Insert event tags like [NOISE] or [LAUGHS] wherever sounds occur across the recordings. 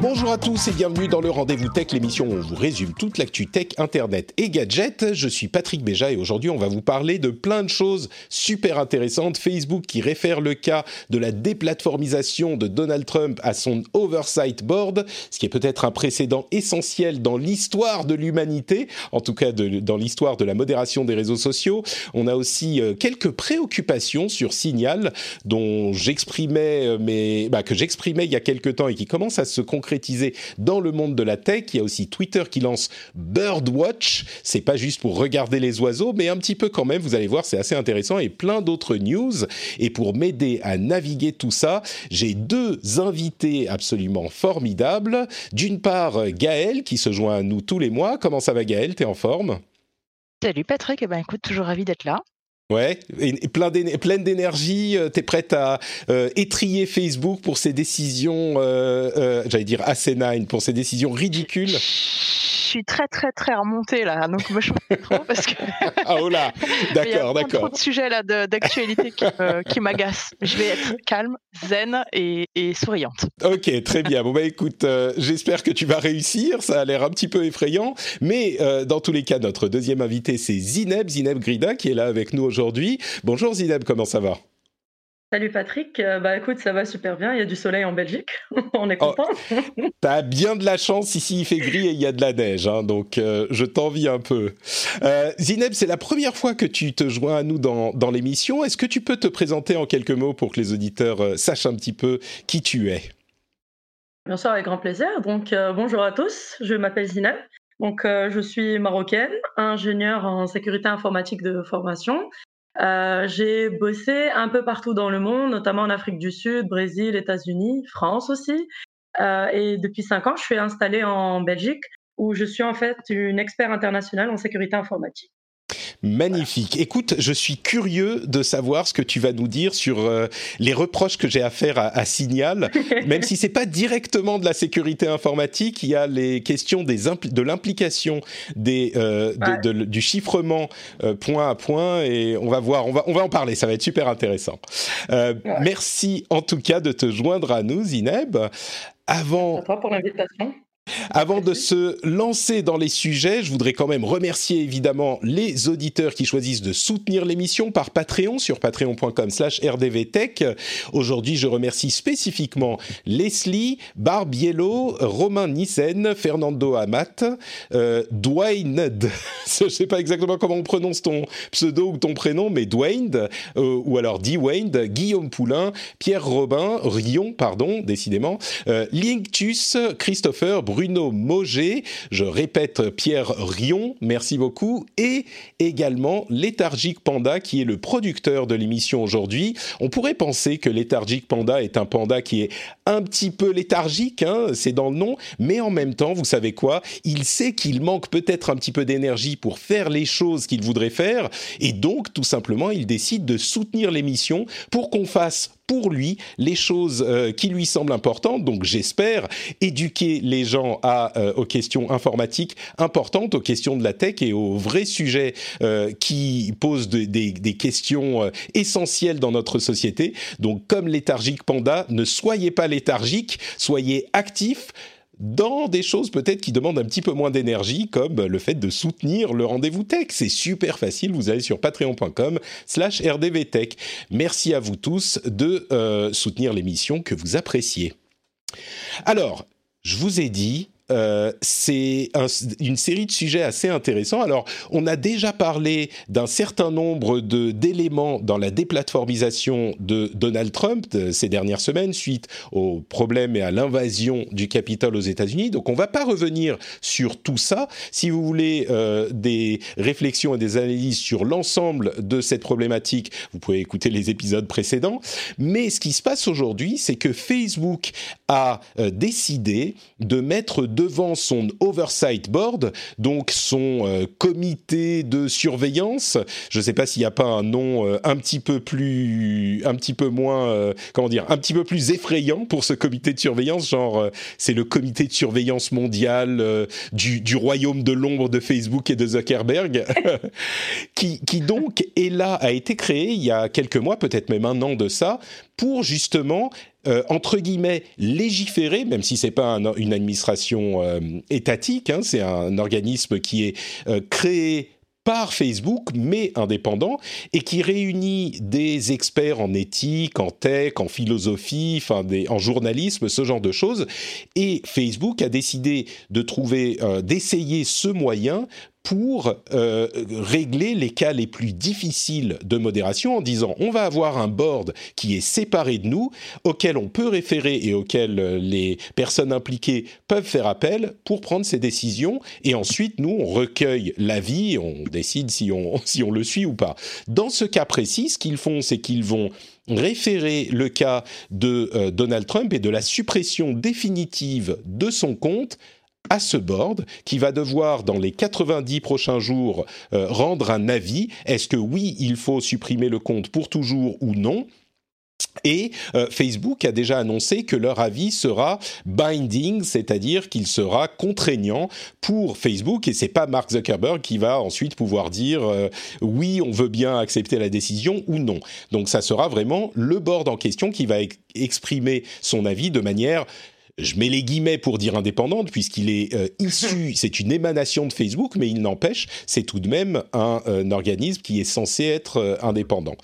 Bonjour à tous et bienvenue dans le Rendez-vous Tech, l'émission où on vous résume toute l'actu tech, internet et gadgets. Je suis Patrick Béja et aujourd'hui on va vous parler de plein de choses super intéressantes. Facebook qui réfère le cas de la déplatformisation de Donald Trump à son Oversight Board, ce qui est peut-être un précédent essentiel dans l'histoire de l'humanité, en tout cas dans l'histoire de la modération des réseaux sociaux. On a aussi euh, quelques préoccupations sur Signal dont j'exprimais euh, mes, bah, que j'exprimais il y a quelques temps et qui commencent à se concrétiser dans le monde de la tech. Il y a aussi Twitter qui lance Birdwatch. C'est pas juste pour regarder les oiseaux, mais un petit peu quand même. Vous allez voir, c'est assez intéressant et plein d'autres news. Et pour m'aider à naviguer tout ça, j'ai deux invités absolument formidables. D'une part, Gaël qui se joint à nous tous les mois. Comment ça va, Gaël? T'es en forme? Salut Patrick, eh ben écoute, toujours ravi d'être là. Ouais, et, plein pleine d'énergie, euh, t'es prête à euh, étrier Facebook pour ses décisions, euh, euh, j'allais dire asinine, pour ses décisions ridicules. Je suis très très très remontée là, donc chauffe pas trop parce que [LAUGHS] Ah oh là, [LAUGHS] il y a d'accord, trop d'accord. de sujets là d'actualité qui, m'agacent. Je vais être calme, zen et, et souriante. Ok, très bien. Bon bah écoute, j'espère que tu vas réussir. Ça a l'air un petit peu effrayant, mais dans tous les cas, notre deuxième invité c'est Zineb, Zineb Grida, qui est là avec nous aujourd'hui. Bonjour Zineb, comment ça va? Salut Patrick, Euh, bah écoute, ça va super bien, il y a du soleil en Belgique, [LAUGHS] on est Oh. content. [LAUGHS] T'as bien de la chance ici, il fait gris et il y a de la neige, hein, donc euh, je t'envie un peu. Euh, Zineb, c'est la première fois que tu te joins à nous dans, dans l'émission. Est-ce que tu peux te présenter en quelques mots pour que les auditeurs euh, sachent un petit peu qui tu es? Bien sûr, avec grand plaisir. Donc bonjour à tous, je m'appelle Zineb. Donc je suis marocaine, ingénieure en sécurité informatique de formation. Euh, j'ai bossé un peu partout dans le monde, notamment en Afrique du Sud, Brésil, États-Unis, France aussi. Euh, et depuis cinq ans, je suis installée en Belgique où je suis en fait une expert internationale en sécurité informatique. Magnifique. Écoute, je suis curieux de savoir ce que tu vas nous dire sur euh, les reproches que j'ai à faire à, à Signal. [LAUGHS] Même si c'est pas directement de la sécurité informatique, il y a les questions des de l'implication des euh, de- Ouais. de- du chiffrement euh, point à point et on va voir, on va on va en parler. Ça va être super intéressant. Euh, Ouais. Merci en tout cas de te joindre à nous, Zineb. Avant À toi pour l'invitation. Avant de se lancer dans les sujets, je voudrais quand même remercier évidemment les auditeurs qui choisissent de soutenir l'émission par Patreon sur patreon.com slash rdvtech. Aujourd'hui, je remercie spécifiquement Leslie, Barbiello, Romain Nissen, Fernando Amat, euh, Dwayne, [LAUGHS] je sais pas exactement comment on prononce ton pseudo ou ton prénom, mais Dwayne, euh, ou alors Dwayne, Guillaume Poulain, Pierre Robin, Rion, pardon, décidément, euh, Linctus, Christopher, Bruno Moget, je répète Pierre Rion, merci beaucoup, et également Léthargique Panda, qui est le producteur de l'émission aujourd'hui. On pourrait penser que Léthargique Panda est un panda qui est un petit peu léthargique, hein, c'est dans le nom, mais en même temps, vous savez quoi? Il sait qu'il manque peut-être un petit peu d'énergie pour faire les choses qu'il voudrait faire, et donc, tout simplement, il décide de soutenir l'émission pour qu'on fasse pour lui les choses euh, qui lui semblent importantes. Donc j'espère éduquer les gens à, euh, aux questions informatiques importantes, aux questions de la tech et aux vrais sujets euh, qui posent de- des, des questions euh, essentielles dans notre société. Donc comme léthargique panda, ne soyez pas léthargique, soyez actifs dans des choses peut-être qui demandent un petit peu moins d'énergie, comme le fait de soutenir le rendez-vous tech. C'est super facile, vous allez sur patreon.com slash rdvtech. Merci à vous tous de euh, soutenir l'émission que vous appréciez. Alors, je vous ai dit, euh, c'est une série de sujets assez intéressants. Alors, on a déjà parlé d'un certain nombre d'éléments dans la déplatformisation de Donald Trump ces dernières semaines suite aux problèmes et à l'invasion du Capitole aux États-Unis. Donc, on ne va pas revenir sur tout ça. Si vous voulez euh, des réflexions et des analyses sur l'ensemble de cette problématique, vous pouvez écouter les épisodes précédents. Mais ce qui se passe aujourd'hui, c'est que Facebook a euh, décidé de mettre devant son oversight board, donc son euh, comité de surveillance. Je ne sais pas s'il n'y a pas un nom euh, un petit peu plus, un petit peu moins, comment dire, un petit peu plus effrayant pour ce comité de surveillance. Genre, c'est le comité de surveillance mondial du, du, royaume de l'ombre de Facebook et de Zuckerberg, [LAUGHS] qui, qui donc est là, a été créé il y a quelques mois, peut-être même un an de ça, pour justement euh, entre guillemets légiférer, même si c'est pas une administration euh, étatique, hein, c'est un organisme qui est euh, créé par Facebook, mais indépendant, et qui réunit des experts en éthique, en tech, en philosophie, en journalisme, ce genre de choses. Et Facebook a décidé de trouver, d'essayer ce moyen pour euh, régler les cas les plus difficiles de modération en disant on va avoir un board qui est séparé de nous, auquel on peut référer et auquel euh, les personnes impliquées peuvent faire appel pour prendre ces décisions. Et ensuite, nous, on recueille l'avis on décide si on, [LAUGHS] si on le suit ou pas. Dans ce cas précis, ce qu'ils font, c'est qu'ils vont référer le cas de euh, Donald Trump et de la suppression définitive de son compte à ce board qui va devoir, dans les 90 prochains jours, euh, rendre un avis. Est-ce que oui, il faut supprimer le compte pour toujours ou non? Et euh, Facebook a déjà annoncé que leur avis sera binding, c'est-à-dire qu'il sera contraignant pour Facebook et c'est pas Mark Zuckerberg qui va ensuite pouvoir dire euh, oui, on veut bien accepter la décision ou non. Donc ça sera vraiment le board en question qui va exprimer son avis de manière je mets les guillemets pour dire indépendante, puisqu'il est euh, issu, [LAUGHS] c'est une émanation de Facebook, mais il n'empêche, c'est tout de même un, euh, organisme qui est censé être euh, indépendant.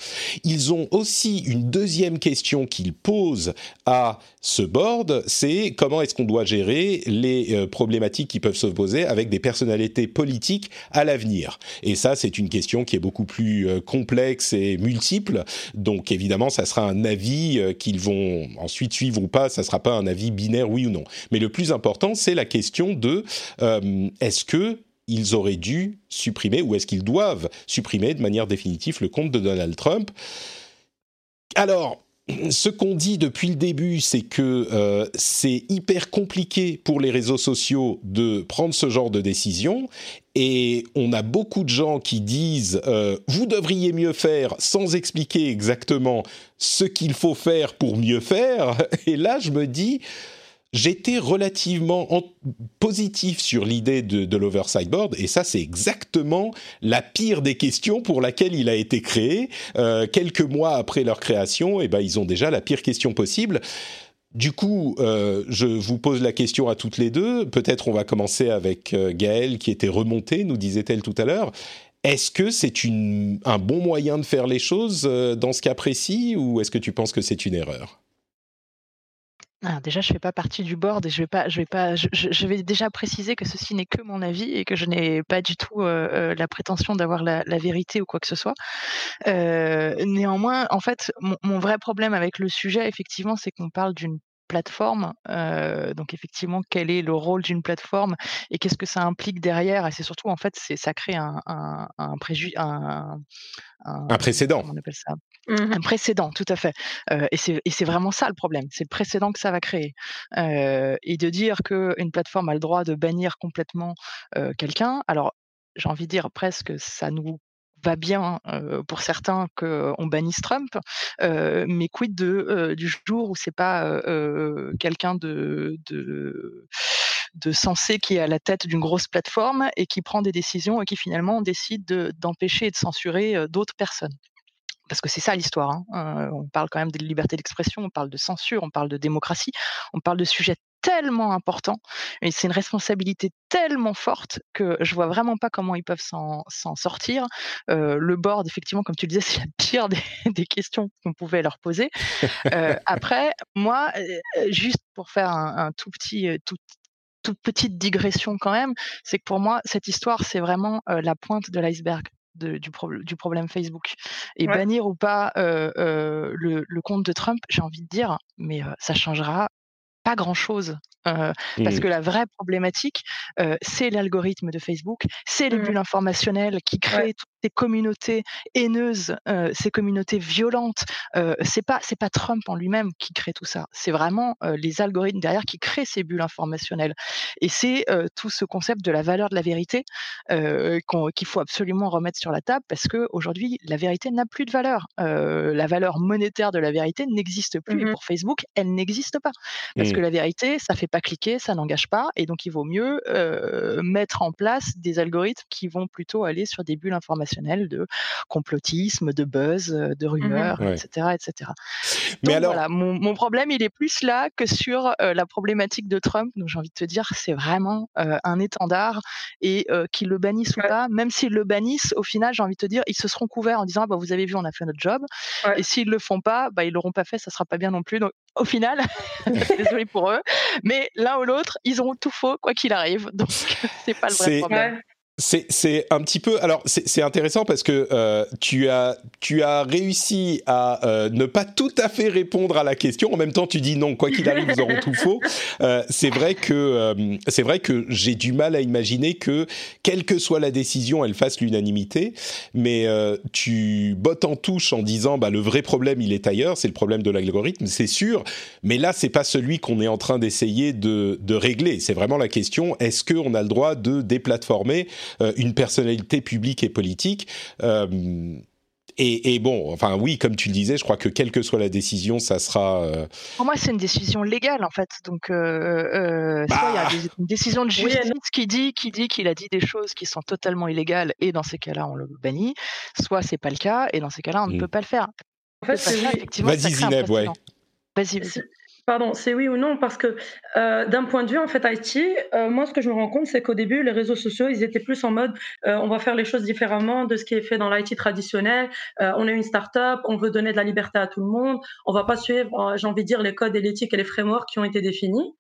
Ils ont aussi une deuxième question qu'ils posent à ce board, c'est comment est-ce qu'on doit gérer les problématiques qui peuvent se poser avec des personnalités politiques à l'avenir. Et ça, c'est une question qui est beaucoup plus complexe et multiple. Donc évidemment, ça sera un avis qu'ils vont ensuite suivre ou pas, ça sera pas un avis binaire oui ou non. Mais le plus important, c'est la question de euh, est-ce que ils auraient dû supprimer ou est-ce qu'ils doivent supprimer de manière définitive le compte de Donald Trump? Alors, ce qu'on dit depuis le début, c'est que euh, c'est hyper compliqué pour les réseaux sociaux de prendre ce genre de décision. Et on a beaucoup de gens qui disent euh, vous devriez mieux faire sans expliquer exactement ce qu'il faut faire pour mieux faire. [LAUGHS] Et là, je me dis j'étais relativement positif sur l'idée de, de l'oversight board, et ça c'est exactement la pire des questions pour laquelle il a été créé. Euh, quelques mois après leur création, et eh ben ils ont déjà la pire question possible. Du coup, euh, je vous pose la question à toutes les deux. Peut-être on va commencer avec euh, Gaëlle qui était remontée, nous disait-elle tout à l'heure. Est-ce que c'est un bon moyen de faire les choses dans ce cas précis ou est-ce que tu penses que c'est une erreur? Ah, déjà, je ne fais pas partie du board et je vais pas, je vais pas, je, vais déjà préciser que ceci n'est que mon avis et que je n'ai pas du tout euh, euh, la prétention d'avoir la, vérité ou quoi que ce soit. Euh, néanmoins, en fait, mon, vrai problème avec le sujet, effectivement, c'est qu'on parle d'une plateforme. donc effectivement, quel est le rôle d'une plateforme et qu'est-ce que ça implique derrière? Et c'est surtout, en fait, c'est ça crée un, un, un, un, précédent. on appelle ça? Mmh Un précédent, tout à fait. et c'est vraiment ça le problème. C'est le précédent que ça va créer. et de dire qu'une plateforme a le droit de bannir complètement quelqu'un, alors j'ai envie de dire presque ça nous va bien pour certains qu'on bannisse Trump, mais quid du jour où c'est pas quelqu'un de, de de sensé qui est à la tête d'une grosse plateforme et qui prend des décisions et qui finalement décide d'empêcher et de censurer d'autres personnes? Parce que c'est ça l'histoire. Hein. on parle quand même de liberté d'expression, on parle de censure, on parle de démocratie, on parle de sujets tellement importants et c'est une responsabilité tellement forte que je vois vraiment pas comment ils peuvent s'en sortir. le board, effectivement, comme tu le disais, [LAUGHS] c'est la pire des, questions qu'on pouvait leur poser. après, moi, juste pour faire un, tout petit, tout, toute petite digression quand même, c'est que pour moi, cette histoire, c'est vraiment la pointe de l'iceberg. du, du, problème Facebook. Et bannir ou pas le, le, compte de Trump, j'ai envie de dire, mais ça changera pas grand-chose. Parce mmh. que la vraie problématique, c'est l'algorithme de Facebook, c'est les mmh. bulles informationnelles qui créent toutes ces communautés haineuses, ces communautés violentes. c'est pas c'est pas Trump en lui-même qui crée tout ça, c'est vraiment les algorithmes derrière qui créent ces bulles informationnelles. Et c'est tout ce concept de la valeur de la vérité qu'il faut absolument remettre sur la table parce que aujourd'hui la vérité n'a plus de valeur. la valeur monétaire de la vérité n'existe plus et mmh pour Facebook elle n'existe pas parce que la vérité ça fait pas cliquer, ça n'engage pas, et donc il vaut mieux mettre en place des algorithmes qui vont plutôt aller sur des bulles informationnelles de complotisme, de buzz, de mmh rumeurs, etc., etc. Mais alors, voilà, mon, problème, il est plus là que sur la problématique de Trump. Donc j'ai envie de te dire, c'est vraiment un étendard et qu'ils le bannissent ou pas, même s'ils le bannissent, au final, j'ai envie de te dire, ils se seront couverts en disant, «Ah bah, vous avez vu, on a fait notre job. Et s'ils le font pas, bah, ils l'auront pas fait, ça sera pas bien non plus. Donc au final, [LAUGHS] désolé pour eux, mais l'un ou l'autre, ils auront tout faux quoi qu'il arrive. Donc [LAUGHS] c'est pas le vrai problème. C'est un petit peu alors c'est intéressant parce que euh, tu as tu as réussi à euh, ne pas tout à fait répondre à la question. En même temps tu dis non quoi qu'il arrive ils auront tout faux. Euh, c'est vrai que c'est vrai que j'ai du mal à imaginer que quelle que soit la décision elle fasse l'unanimité. Mais tu bottes en touche en disant bah le vrai problème il est ailleurs. C'est le problème de l'algorithme c'est sûr. Mais là c'est pas celui qu'on est en train d'essayer de de régler. C'est vraiment la question est-ce que on a le droit de déplatformer euh, une personnalité publique et politique. Euh, et, bon, enfin oui, comme tu le disais, je crois que quelle que soit la décision, ça sera. Euh, Pour moi, c'est une décision légale en fait. Donc, euh, soit il y a bah. une décision de justice qui dit qui dit qu'il a dit des choses qui sont totalement illégales et dans ces cas-là, on le bannit. Soit c'est pas le cas et dans ces cas-là, on ne mm. peut pas le faire. En fait, effectivement, vas-y Zineb, ouais. Vas-y, vas-y. Pardon, c'est oui ou non parce que euh, d'un point de vue en fait IT, euh, moi ce que je me rends compte c'est qu'au début les réseaux sociaux ils étaient plus en mode euh, on va faire les choses différemment de ce qui est fait dans l'IT traditionnel. on est une start-up, on veut donner de la liberté à tout le monde, on va pas suivre j'ai envie de dire les codes et l'éthique et les frameworks qui ont été définis.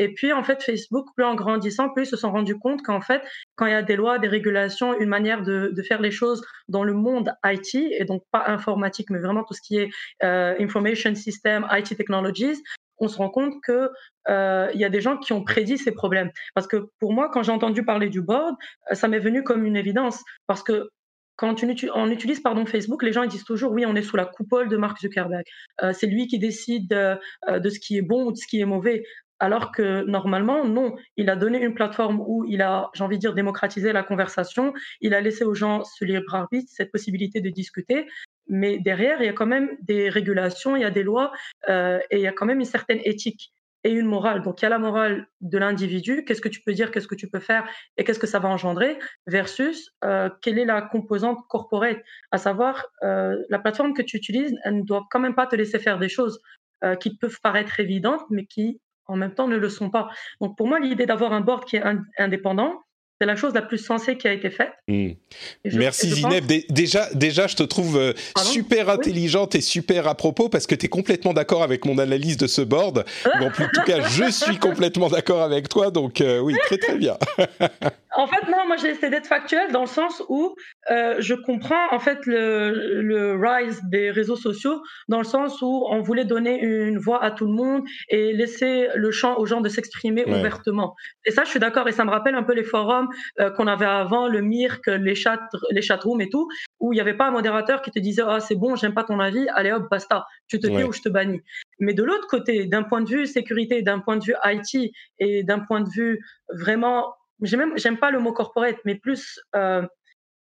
Et puis, en fait, Facebook, plus en grandissant, plus ils se sont rendus compte qu'en fait, quand il y a des lois, des régulations, une manière de, de, faire les choses dans le monde IT, et donc pas informatique, mais vraiment tout ce qui est Information System, IT Technologies, on se rend compte que euh, il y a des gens qui ont prédit ces problèmes. Parce que pour moi, quand j'ai entendu parler du board, euh, ça m'est venu comme une évidence. Parce que quand on utilise pardon, Facebook, les gens disent toujours oui, on est sous la coupole de Mark Zuckerberg. Euh, c'est lui qui décide de ce qui est bon ou de ce qui est mauvais. Alors que normalement, non, il a donné une plateforme où il a, j'ai envie de dire, démocratisé la conversation. Il a laissé aux gens ce libre arbitre, cette possibilité de discuter mais derrière, il y a quand même des régulations, il y a des lois euh, et il y a quand même une certaine éthique et une morale. Donc il y a la morale de l'individu, qu'est-ce que tu peux dire, qu'est-ce que tu peux faire et qu'est-ce que ça va engendrer, versus euh, quelle est la composante corporate, à savoir euh, la plateforme que tu utilises, elle ne doit quand même pas te laisser faire des choses qui peuvent paraître évidentes, mais qui en même temps ne le sont pas. Donc pour moi, l'idée d'avoir un board qui est indépendant, c'est la chose la plus sensée qui a été faite. Hmm. Merci Zineb. Déjà, déjà, je te trouve euh, super intelligente et super à propos parce que tu es complètement d'accord avec mon analyse de ce board. en tout cas, je suis [LAUGHS] complètement d'accord avec toi. Donc euh, oui, très très bien. [LAUGHS] en fait, non, moi j'ai essayé d'être factuel dans le sens où euh, je comprends en fait le, le, rise des réseaux sociaux dans le sens où on voulait donner une voix à tout le monde et laisser le champ aux gens de s'exprimer ouvertement. Et ça, je suis d'accord et ça me rappelle un peu les forums euh, qu'on avait avant, le MIRC, les chat, les chatrooms et tout, où il n'y avait pas un modérateur qui te disait ah c'est bon, j'aime pas ton avis, allez hop basta, tu te tais ou je te bannis. Mais de l'autre côté, d'un point de vue sécurité, d'un point de vue IT et d'un point de vue vraiment j'aime j'aime pas le mot corporate, mais plus euh,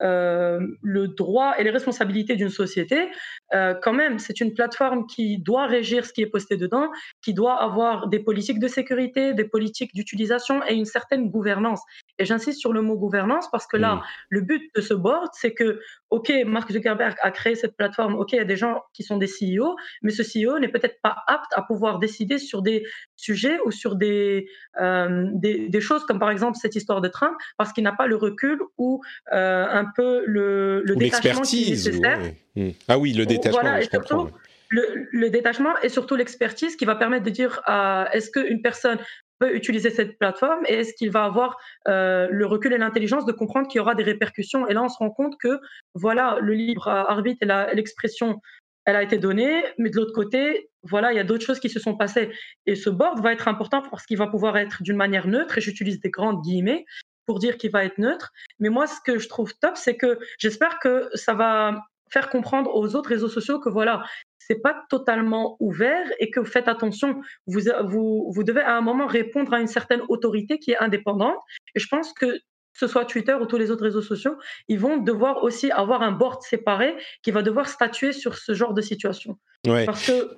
euh, le droit et les responsabilités d'une société, euh, quand même, c'est une plateforme qui doit régir ce qui est posté dedans, qui doit avoir des politiques de sécurité, des politiques d'utilisation et une certaine gouvernance. Et j'insiste sur le mot gouvernance parce que là, le but de ce board, c'est que, OK, Mark Zuckerberg a créé cette plateforme, OK, il y a des gens qui sont des CEO, mais ce CEO n'est peut-être pas apte à pouvoir décider sur des sujets ou sur des, euh, des, des, choses comme par exemple cette histoire de train parce qu'il n'a pas le recul ou euh, un peu le, le détachement qui est nécessaire. Hmm. Ah oui, le détachement. Voilà, je le, le, détachement et surtout l'expertise qui va permettre de dire euh, est-ce qu'une personne peut utiliser cette plateforme et est-ce qu'il va avoir euh, le recul et l'intelligence de comprendre qu'il y aura des répercussions. Et là, on se rend compte que voilà, le libre arbitre et l'expression, elle a été donnée, mais de l'autre côté, voilà, il y a d'autres choses qui se sont passées. Et ce board va être important parce qu'il va pouvoir être d'une manière neutre, et j'utilise des grandes guillemets pour dire qu'il va être neutre. Mais moi, ce que je trouve top, c'est que j'espère que ça va faire comprendre aux autres réseaux sociaux que voilà, c'est pas totalement ouvert et que faites attention. Vous, vous, vous devez à un moment répondre à une certaine autorité qui est indépendante. Et je pense que ce soit Twitter ou tous les autres réseaux sociaux, ils vont devoir aussi avoir un board séparé qui va devoir statuer sur ce genre de situation. Parce que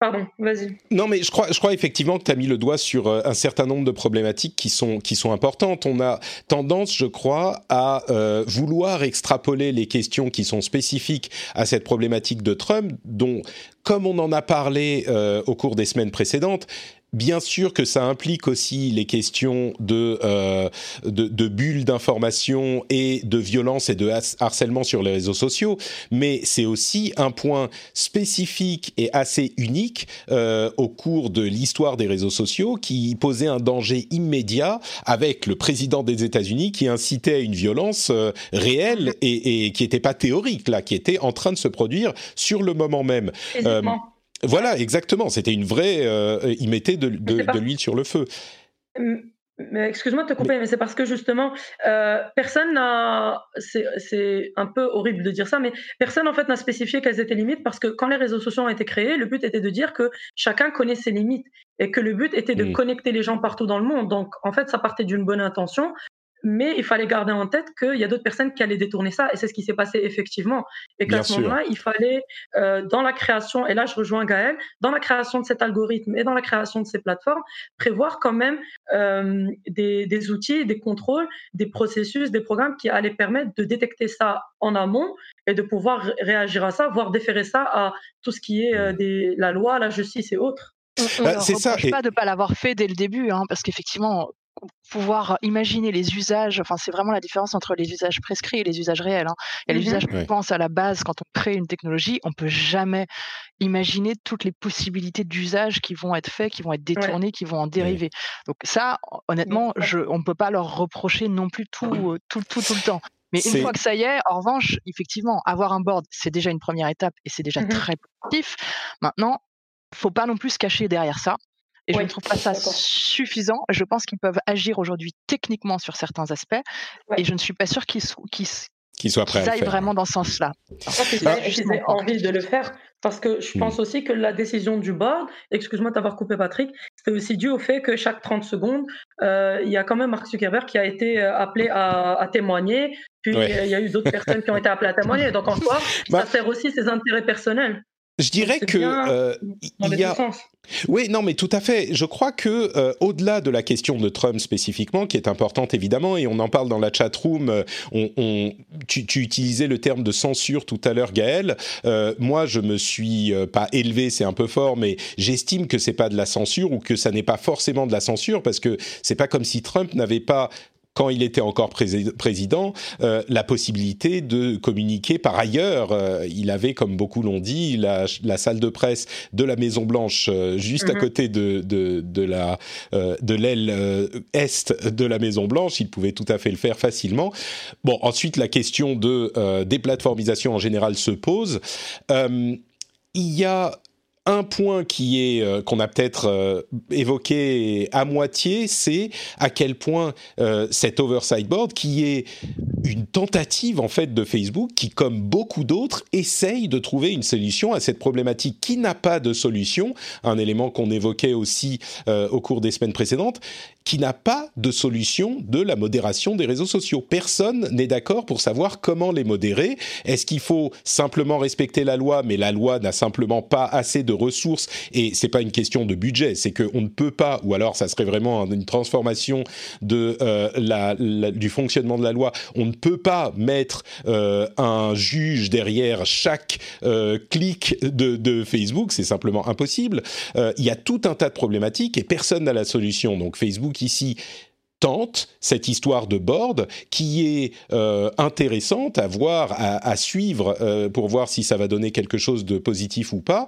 Pardon, vas-y. Non, mais je crois, je crois effectivement que tu as mis le doigt sur euh, un certain nombre de problématiques qui sont, qui sont importantes. On a tendance, je crois, à euh, vouloir extrapoler les questions qui sont spécifiques à cette problématique de Trump, dont, comme on en a parlé euh, au cours des semaines précédentes, Bien sûr que ça implique aussi les questions de, euh, de, de, bulles d'information et de violence et de harcèlement sur les réseaux sociaux, mais c'est aussi un point spécifique et assez unique euh, au cours de l'histoire des réseaux sociaux qui posait un danger immédiat avec le président des États-Unis qui incitait à une violence euh, réelle et, et qui n'était pas théorique là, qui était en train de se produire sur le moment même. Voilà, exactement. C'était une vraie. Euh, il mettait de, l'huile sur le feu. Excuse-moi de te couper, mais, c'est parce que justement, euh, personne n'a. C'est un peu horrible de dire ça, mais personne en fait n'a spécifié quelles étaient les limites parce que quand les réseaux sociaux ont été créés, le but était de dire que chacun connaît ses limites et que le but était de mmh. connecter les gens partout dans le monde. Donc en fait, ça partait d'une bonne intention, mais il fallait garder en tête qu'il y a d'autres personnes qui allaient détourner ça, et c'est ce qui s'est passé effectivement. Et qu'à ce moment-là, il fallait, euh, dans la création, et là je rejoins Gaël, dans la création de cet algorithme et dans la création de ces plateformes, prévoir quand même euh, des, des, outils, des contrôles, des processus, des programmes qui allaient permettre de détecter ça en amont et de pouvoir réagir à ça, voire déférer ça à tout ce qui est euh, des, la loi, la justice et autres. Bah, c'est ça. pas de ne pas l'avoir fait dès le début, hein, parce qu'effectivement, pouvoir imaginer les usages, enfin c'est vraiment la différence entre les usages prescrits et les usages réels. Hein. Il y a les mmh usages qu'on pense à la base quand on crée une technologie, on peut jamais imaginer toutes les possibilités d'usage qui vont être faits, qui vont être détournés, qui vont en dériver. Donc ça, honnêtement, je, on ne peut pas leur reprocher non plus tout, euh, tout, tout, tout le temps. Mais une fois que ça y est, en revanche, effectivement, avoir un board, c'est déjà une première étape et c'est déjà mmh très positif. Maintenant, faut pas non plus se cacher derrière ça. Et je ne trouve pas ça suffisant. Je pense qu'ils peuvent agir aujourd'hui techniquement sur certains aspects. Et je ne suis pas sûre qu'ils soient prêts aillent vraiment dans ce sens-là. J'ai envie de le faire parce que je pense hmm. aussi que la décision du board, excuse-moi d'avoir coupé Patrick, c'était aussi dû au fait que chaque 30 secondes, euh, il y a quand même Mark Zuckerberg qui a été euh, appelé à, témoigner, puis il y a eu d'autres personnes qui ont été appelées à témoigner. Donc en soi, [LAUGHS] bah ça sert aussi ses intérêts personnels. Je dirais que euh, il y a. Oui, non, mais tout à fait. Je crois que euh, au-delà de la question de Trump spécifiquement, qui est importante évidemment, et on en parle dans la chat room. Euh, on, tu, tu, utilisais le terme de censure tout à l'heure, Gaël. moi, je me suis pas élevé, c'est un peu fort, mais j'estime que c'est pas de la censure ou que ça n'est pas forcément de la censure parce que c'est pas comme si Trump n'avait pas quand il était encore président, euh, la possibilité de communiquer par ailleurs. Euh, il avait, comme beaucoup l'ont dit, la, salle de presse de la Maison Blanche euh, juste à mhm. côté de, de, la de l'aile est de la Maison Blanche. Il pouvait tout à fait le faire facilement. Bon, ensuite la question de déplatformisation en général se pose. il y a un point qui est euh, qu'on a peut-être euh, évoqué à moitié, c'est à quel point euh, cet oversight board, qui est une tentative en fait de Facebook, qui comme beaucoup d'autres essaye de trouver une solution à cette problématique qui n'a pas de solution, un élément qu'on évoquait aussi au cours des semaines précédentes, qui n'a pas de solution de la modération des réseaux sociaux. Personne n'est d'accord pour savoir comment les modérer. Est-ce qu'il faut simplement respecter la loi, mais la loi n'a simplement pas assez de ressources et c'est pas une question de budget, c'est qu'on ne peut pas, ou alors ça serait vraiment une transformation de euh, la, du fonctionnement de la loi. On ne peut pas mettre euh, un juge derrière chaque euh, clic de, de Facebook, c'est simplement impossible. Il y a tout un tas de problématiques et personne n'a la solution. Donc Facebook ici tente cette histoire de board qui est euh, intéressante à voir, à, suivre euh, pour voir si ça va donner quelque chose de positif ou pas.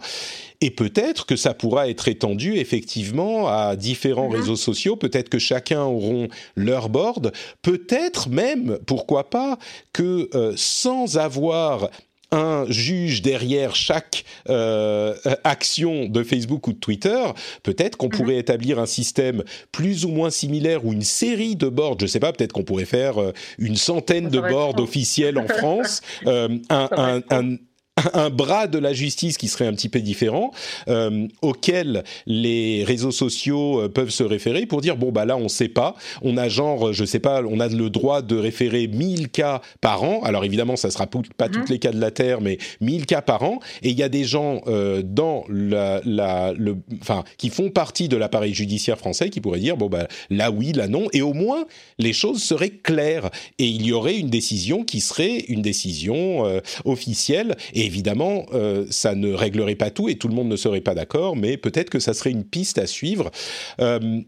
Et peut-être que ça pourra être étendu effectivement à différents mhm. réseaux sociaux. Peut-être que chacun auront leur board. Peut-être même, pourquoi pas, que euh, sans avoir un juge derrière chaque euh, action de Facebook ou de Twitter, peut-être qu'on mhm. pourrait établir un système plus ou moins similaire ou une série de boards. Je sais pas, peut-être qu'on pourrait faire euh, une centaine de boards officiels en [LAUGHS] France, euh, un, un, un bras de la justice qui serait un petit peu différent, euh, auquel les réseaux sociaux euh, peuvent se référer pour dire bon bah là on sait pas, on a genre je sais pas, on a le droit de référer 1000 cas par an. Alors évidemment ça sera pas tous mhm. les cas de la terre, mais 1000 cas par an. Et il y a des gens euh, dans la, la le, enfin qui font partie de l'appareil judiciaire français qui pourraient dire bon bah là oui, là non, et au moins les choses seraient claires et il y aurait une décision qui serait une décision euh, officielle et évidemment, euh, ça ne réglerait pas tout et tout le monde ne serait pas d'accord, mais peut-être que ça serait une piste à suivre. Euh,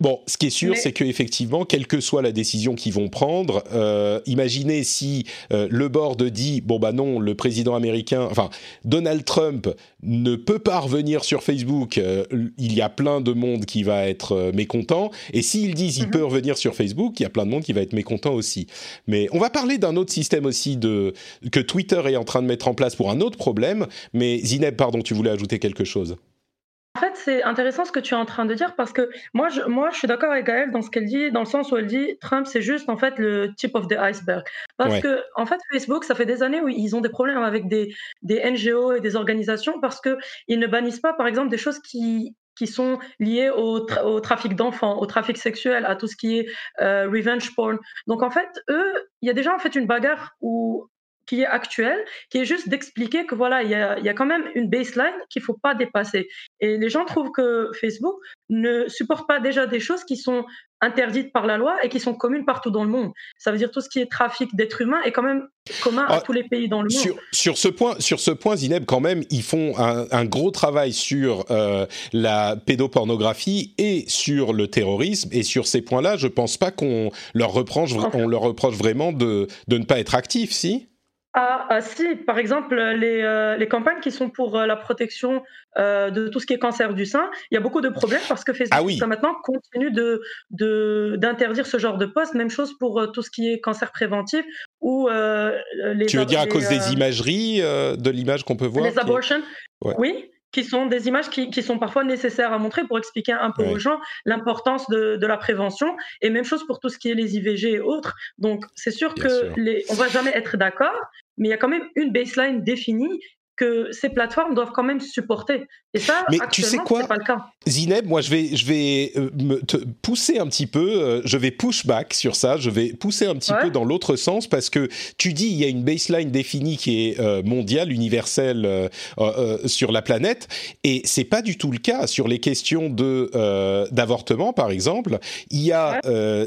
Bon, ce qui est sûr, c'est qu'effectivement, quelle que soit la décision qu'ils vont prendre, euh, imaginez si euh, le board dit bon bah non, le président américain, enfin Donald Trump ne peut pas revenir sur Facebook, euh, il y a plein de monde qui va être mécontent, et s'ils disent il mhm. peut revenir sur Facebook, il y a plein de monde qui va être mécontent aussi. Mais on va parler d'un autre système aussi de que Twitter est en train de mettre en place pour un autre problème. Mais Zineb, pardon, tu voulais ajouter quelque chose? Fait, c'est intéressant ce que tu es en train de dire parce que moi, je, moi, je suis d'accord avec Gaëlle dans ce qu'elle dit, dans le sens où elle dit Trump, c'est juste en fait le tip of the iceberg. Parce que, en fait, Facebook, ça fait des années où ils ont des problèmes avec des, des NGO et des organisations parce qu'ils ne bannissent pas, par exemple, des choses qui, qui sont liées au, au trafic d'enfants, au trafic sexuel, à tout ce qui est euh, revenge porn. Donc en fait, eux, il y a déjà en fait une bagarre où qui est actuel, qui est juste d'expliquer que voilà, il y a, y a, quand même une baseline qu'il faut pas dépasser. Et les gens trouvent que Facebook ne supporte pas déjà des choses qui sont interdites par la loi et qui sont communes partout dans le monde. Ça veut dire tout ce qui est trafic d'êtres humains est quand même commun à ah, tous les pays dans le monde. Sur, ce point, sur ce point, Zineb, quand même, ils font un, gros travail sur euh, la pédopornographie et sur le terrorisme. Et sur ces points-là, je pense pas qu'on leur reproche, on leur reproche vraiment de, de ne pas être actifs, si? Ah, ah, si, par exemple, les, euh, les, campagnes qui sont pour euh, la protection euh, de tout ce qui est cancer du sein, il y a beaucoup de problèmes parce que Facebook ah maintenant continue de, d'interdire ce genre de posts. Même chose pour tout ce qui est cancer préventif ou les. Tu veux dire à cause des imageries, de l'image qu'on peut voir Les abortions, oui qui sont des images qui, qui, sont parfois nécessaires à montrer pour expliquer un peu aux gens l'importance de, de, la prévention. Et même chose pour tout ce qui est les IVG et autres. Donc, c'est sûr qu'on que les, on va jamais être d'accord, mais il y a quand même une baseline définie que ces plateformes doivent quand même supporter. Et ça, Mais tu sais quoi, pas le cas. Zineb, moi je vais, je vais euh, me te pousser un petit peu, euh, je vais push back sur ça, je vais pousser un petit peu dans l'autre sens parce que tu dis il y a une baseline définie qui est euh, mondiale, universelle sur la planète, et c'est pas du tout le cas sur les questions de d'avortement par exemple. Il y a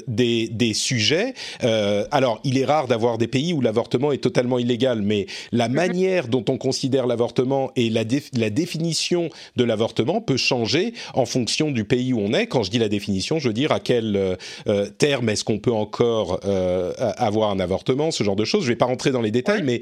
des, des sujets. alors il est rare d'avoir des pays où l'avortement est totalement illégal, mais la mhm. manière dont on considère l'avortement et la, la définition de l'avortement peut changer en fonction du pays où on est. Quand je dis la définition, je veux dire à quel euh, euh, terme est-ce qu'on peut encore euh, avoir un avortement, ce genre de choses. Je ne vais pas rentrer dans les détails, mais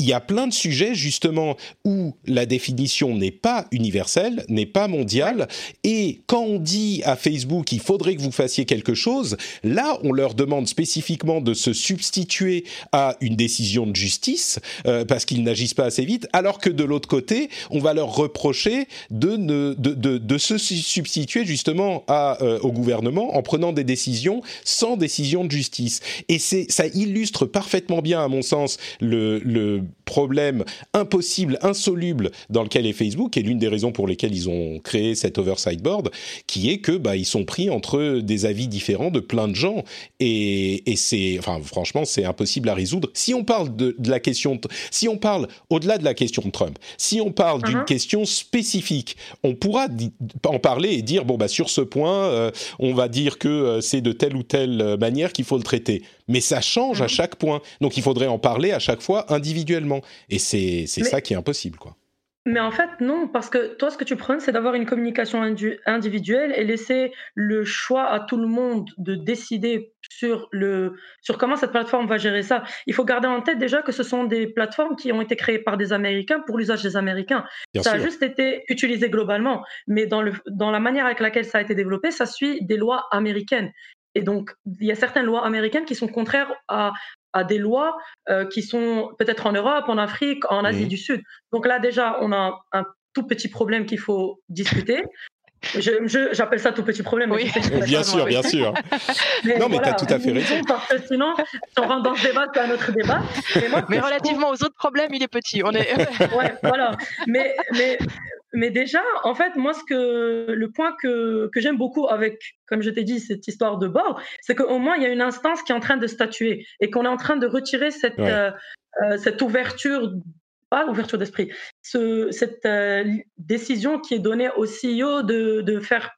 il y a plein de sujets justement où la définition n'est pas universelle, n'est pas mondiale, et quand on dit à Facebook qu'il faudrait que vous fassiez quelque chose, là on leur demande spécifiquement de se substituer à une décision de justice euh, parce qu'ils n'agissent pas assez vite, alors que de l'autre côté on va leur reprocher de, ne, de, de, de se substituer justement à, euh, au gouvernement en prenant des décisions sans décision de justice. Et ça illustre parfaitement bien à mon sens le, le you problème impossible, insoluble dans lequel est Facebook, et l'une des raisons pour lesquelles ils ont créé cet oversight board, qui est que bah, ils sont pris entre des avis différents de plein de gens, et, et c'est, enfin, franchement, c'est impossible à résoudre. Si on parle de, de la question, si on parle au-delà de la question de Trump, si on parle d'une uh-huh. question spécifique, on pourra en parler et dire bon bah sur ce point, euh, on va dire que euh, c'est de telle ou telle manière qu'il faut le traiter mais ça change à mhm. chaque point. Donc il faudrait en parler à chaque fois individuellement. Et c'est ça qui est impossible, quoi. Mais en fait, non, parce que toi, ce que tu prends, c'est d'avoir une communication individuelle et laisser le choix à tout le monde de décider sur, le, sur comment cette plateforme va gérer ça. Il faut garder en tête déjà que ce sont des plateformes qui ont été créées par des Américains pour l'usage des Américains. ça a juste été utilisé globalement, mais dans, le, dans la manière avec laquelle ça a été développé, ça suit des lois américaines. Et donc, il y a certaines lois américaines qui sont contraires à, à des lois euh, qui sont peut-être en Europe, en Afrique, en Asie mmh. du Sud. Donc là, déjà, on a un tout petit problème qu'il faut discuter. J'appelle ça tout petit problème. Oui. Bien sûr, bien [LAUGHS] sûr. non, mais tu as tout à fait raison. Parce que sinon, si on rentre dans ce débat, c'est un autre débat. Mais, relativement aux autres problèmes, il est petit. On est... [LAUGHS] ouais, voilà. Mais, mais mais déjà, en fait, moi, ce que, le point que, que j'aime beaucoup avec, comme je t'ai dit, cette histoire de bord, c'est qu'au moins, il y a une instance qui est en train de statuer et qu'on est en train de retirer cette, euh, euh, cette ouverture, pas ouverture d'esprit, ce, cette euh, décision qui est donnée au CEO de, de faire,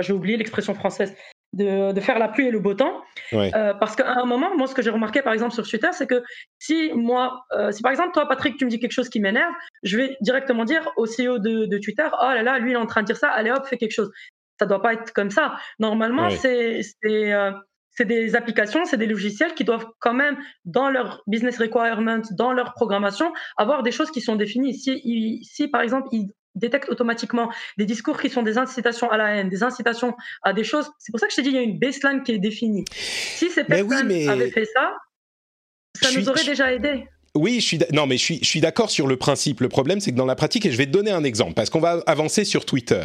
j'ai oublié l'expression française, de, faire la pluie et le beau temps. Euh, parce qu'à un moment, moi, ce que j'ai remarqué, par exemple, sur Twitter, c'est que si moi, euh, si par exemple, toi, Patrick, tu me dis quelque chose qui m'énerve, je vais directement dire au CEO de, Twitter, oh là là, lui, il est en train de dire ça, allez hop, fais quelque chose. Ça doit pas être comme ça. Normalement, c'est euh, c'est des applications, c'est des logiciels qui doivent quand même, dans leur business requirement, dans leur programmation, avoir des choses qui sont définies. Si, si par exemple, ils détecte automatiquement des discours qui sont des incitations à la haine, des incitations à des choses. C'est pour ça que je t'ai dit, il y a une baseline qui est définie. Si ces personnes avaient fait ça, ça nous aurait déjà aidé. Oui, je suis non, mais je suis, je suis d'accord sur le principe. Le problème, c'est que dans la pratique, et je vais te donner un exemple, parce qu'on va avancer sur Twitter.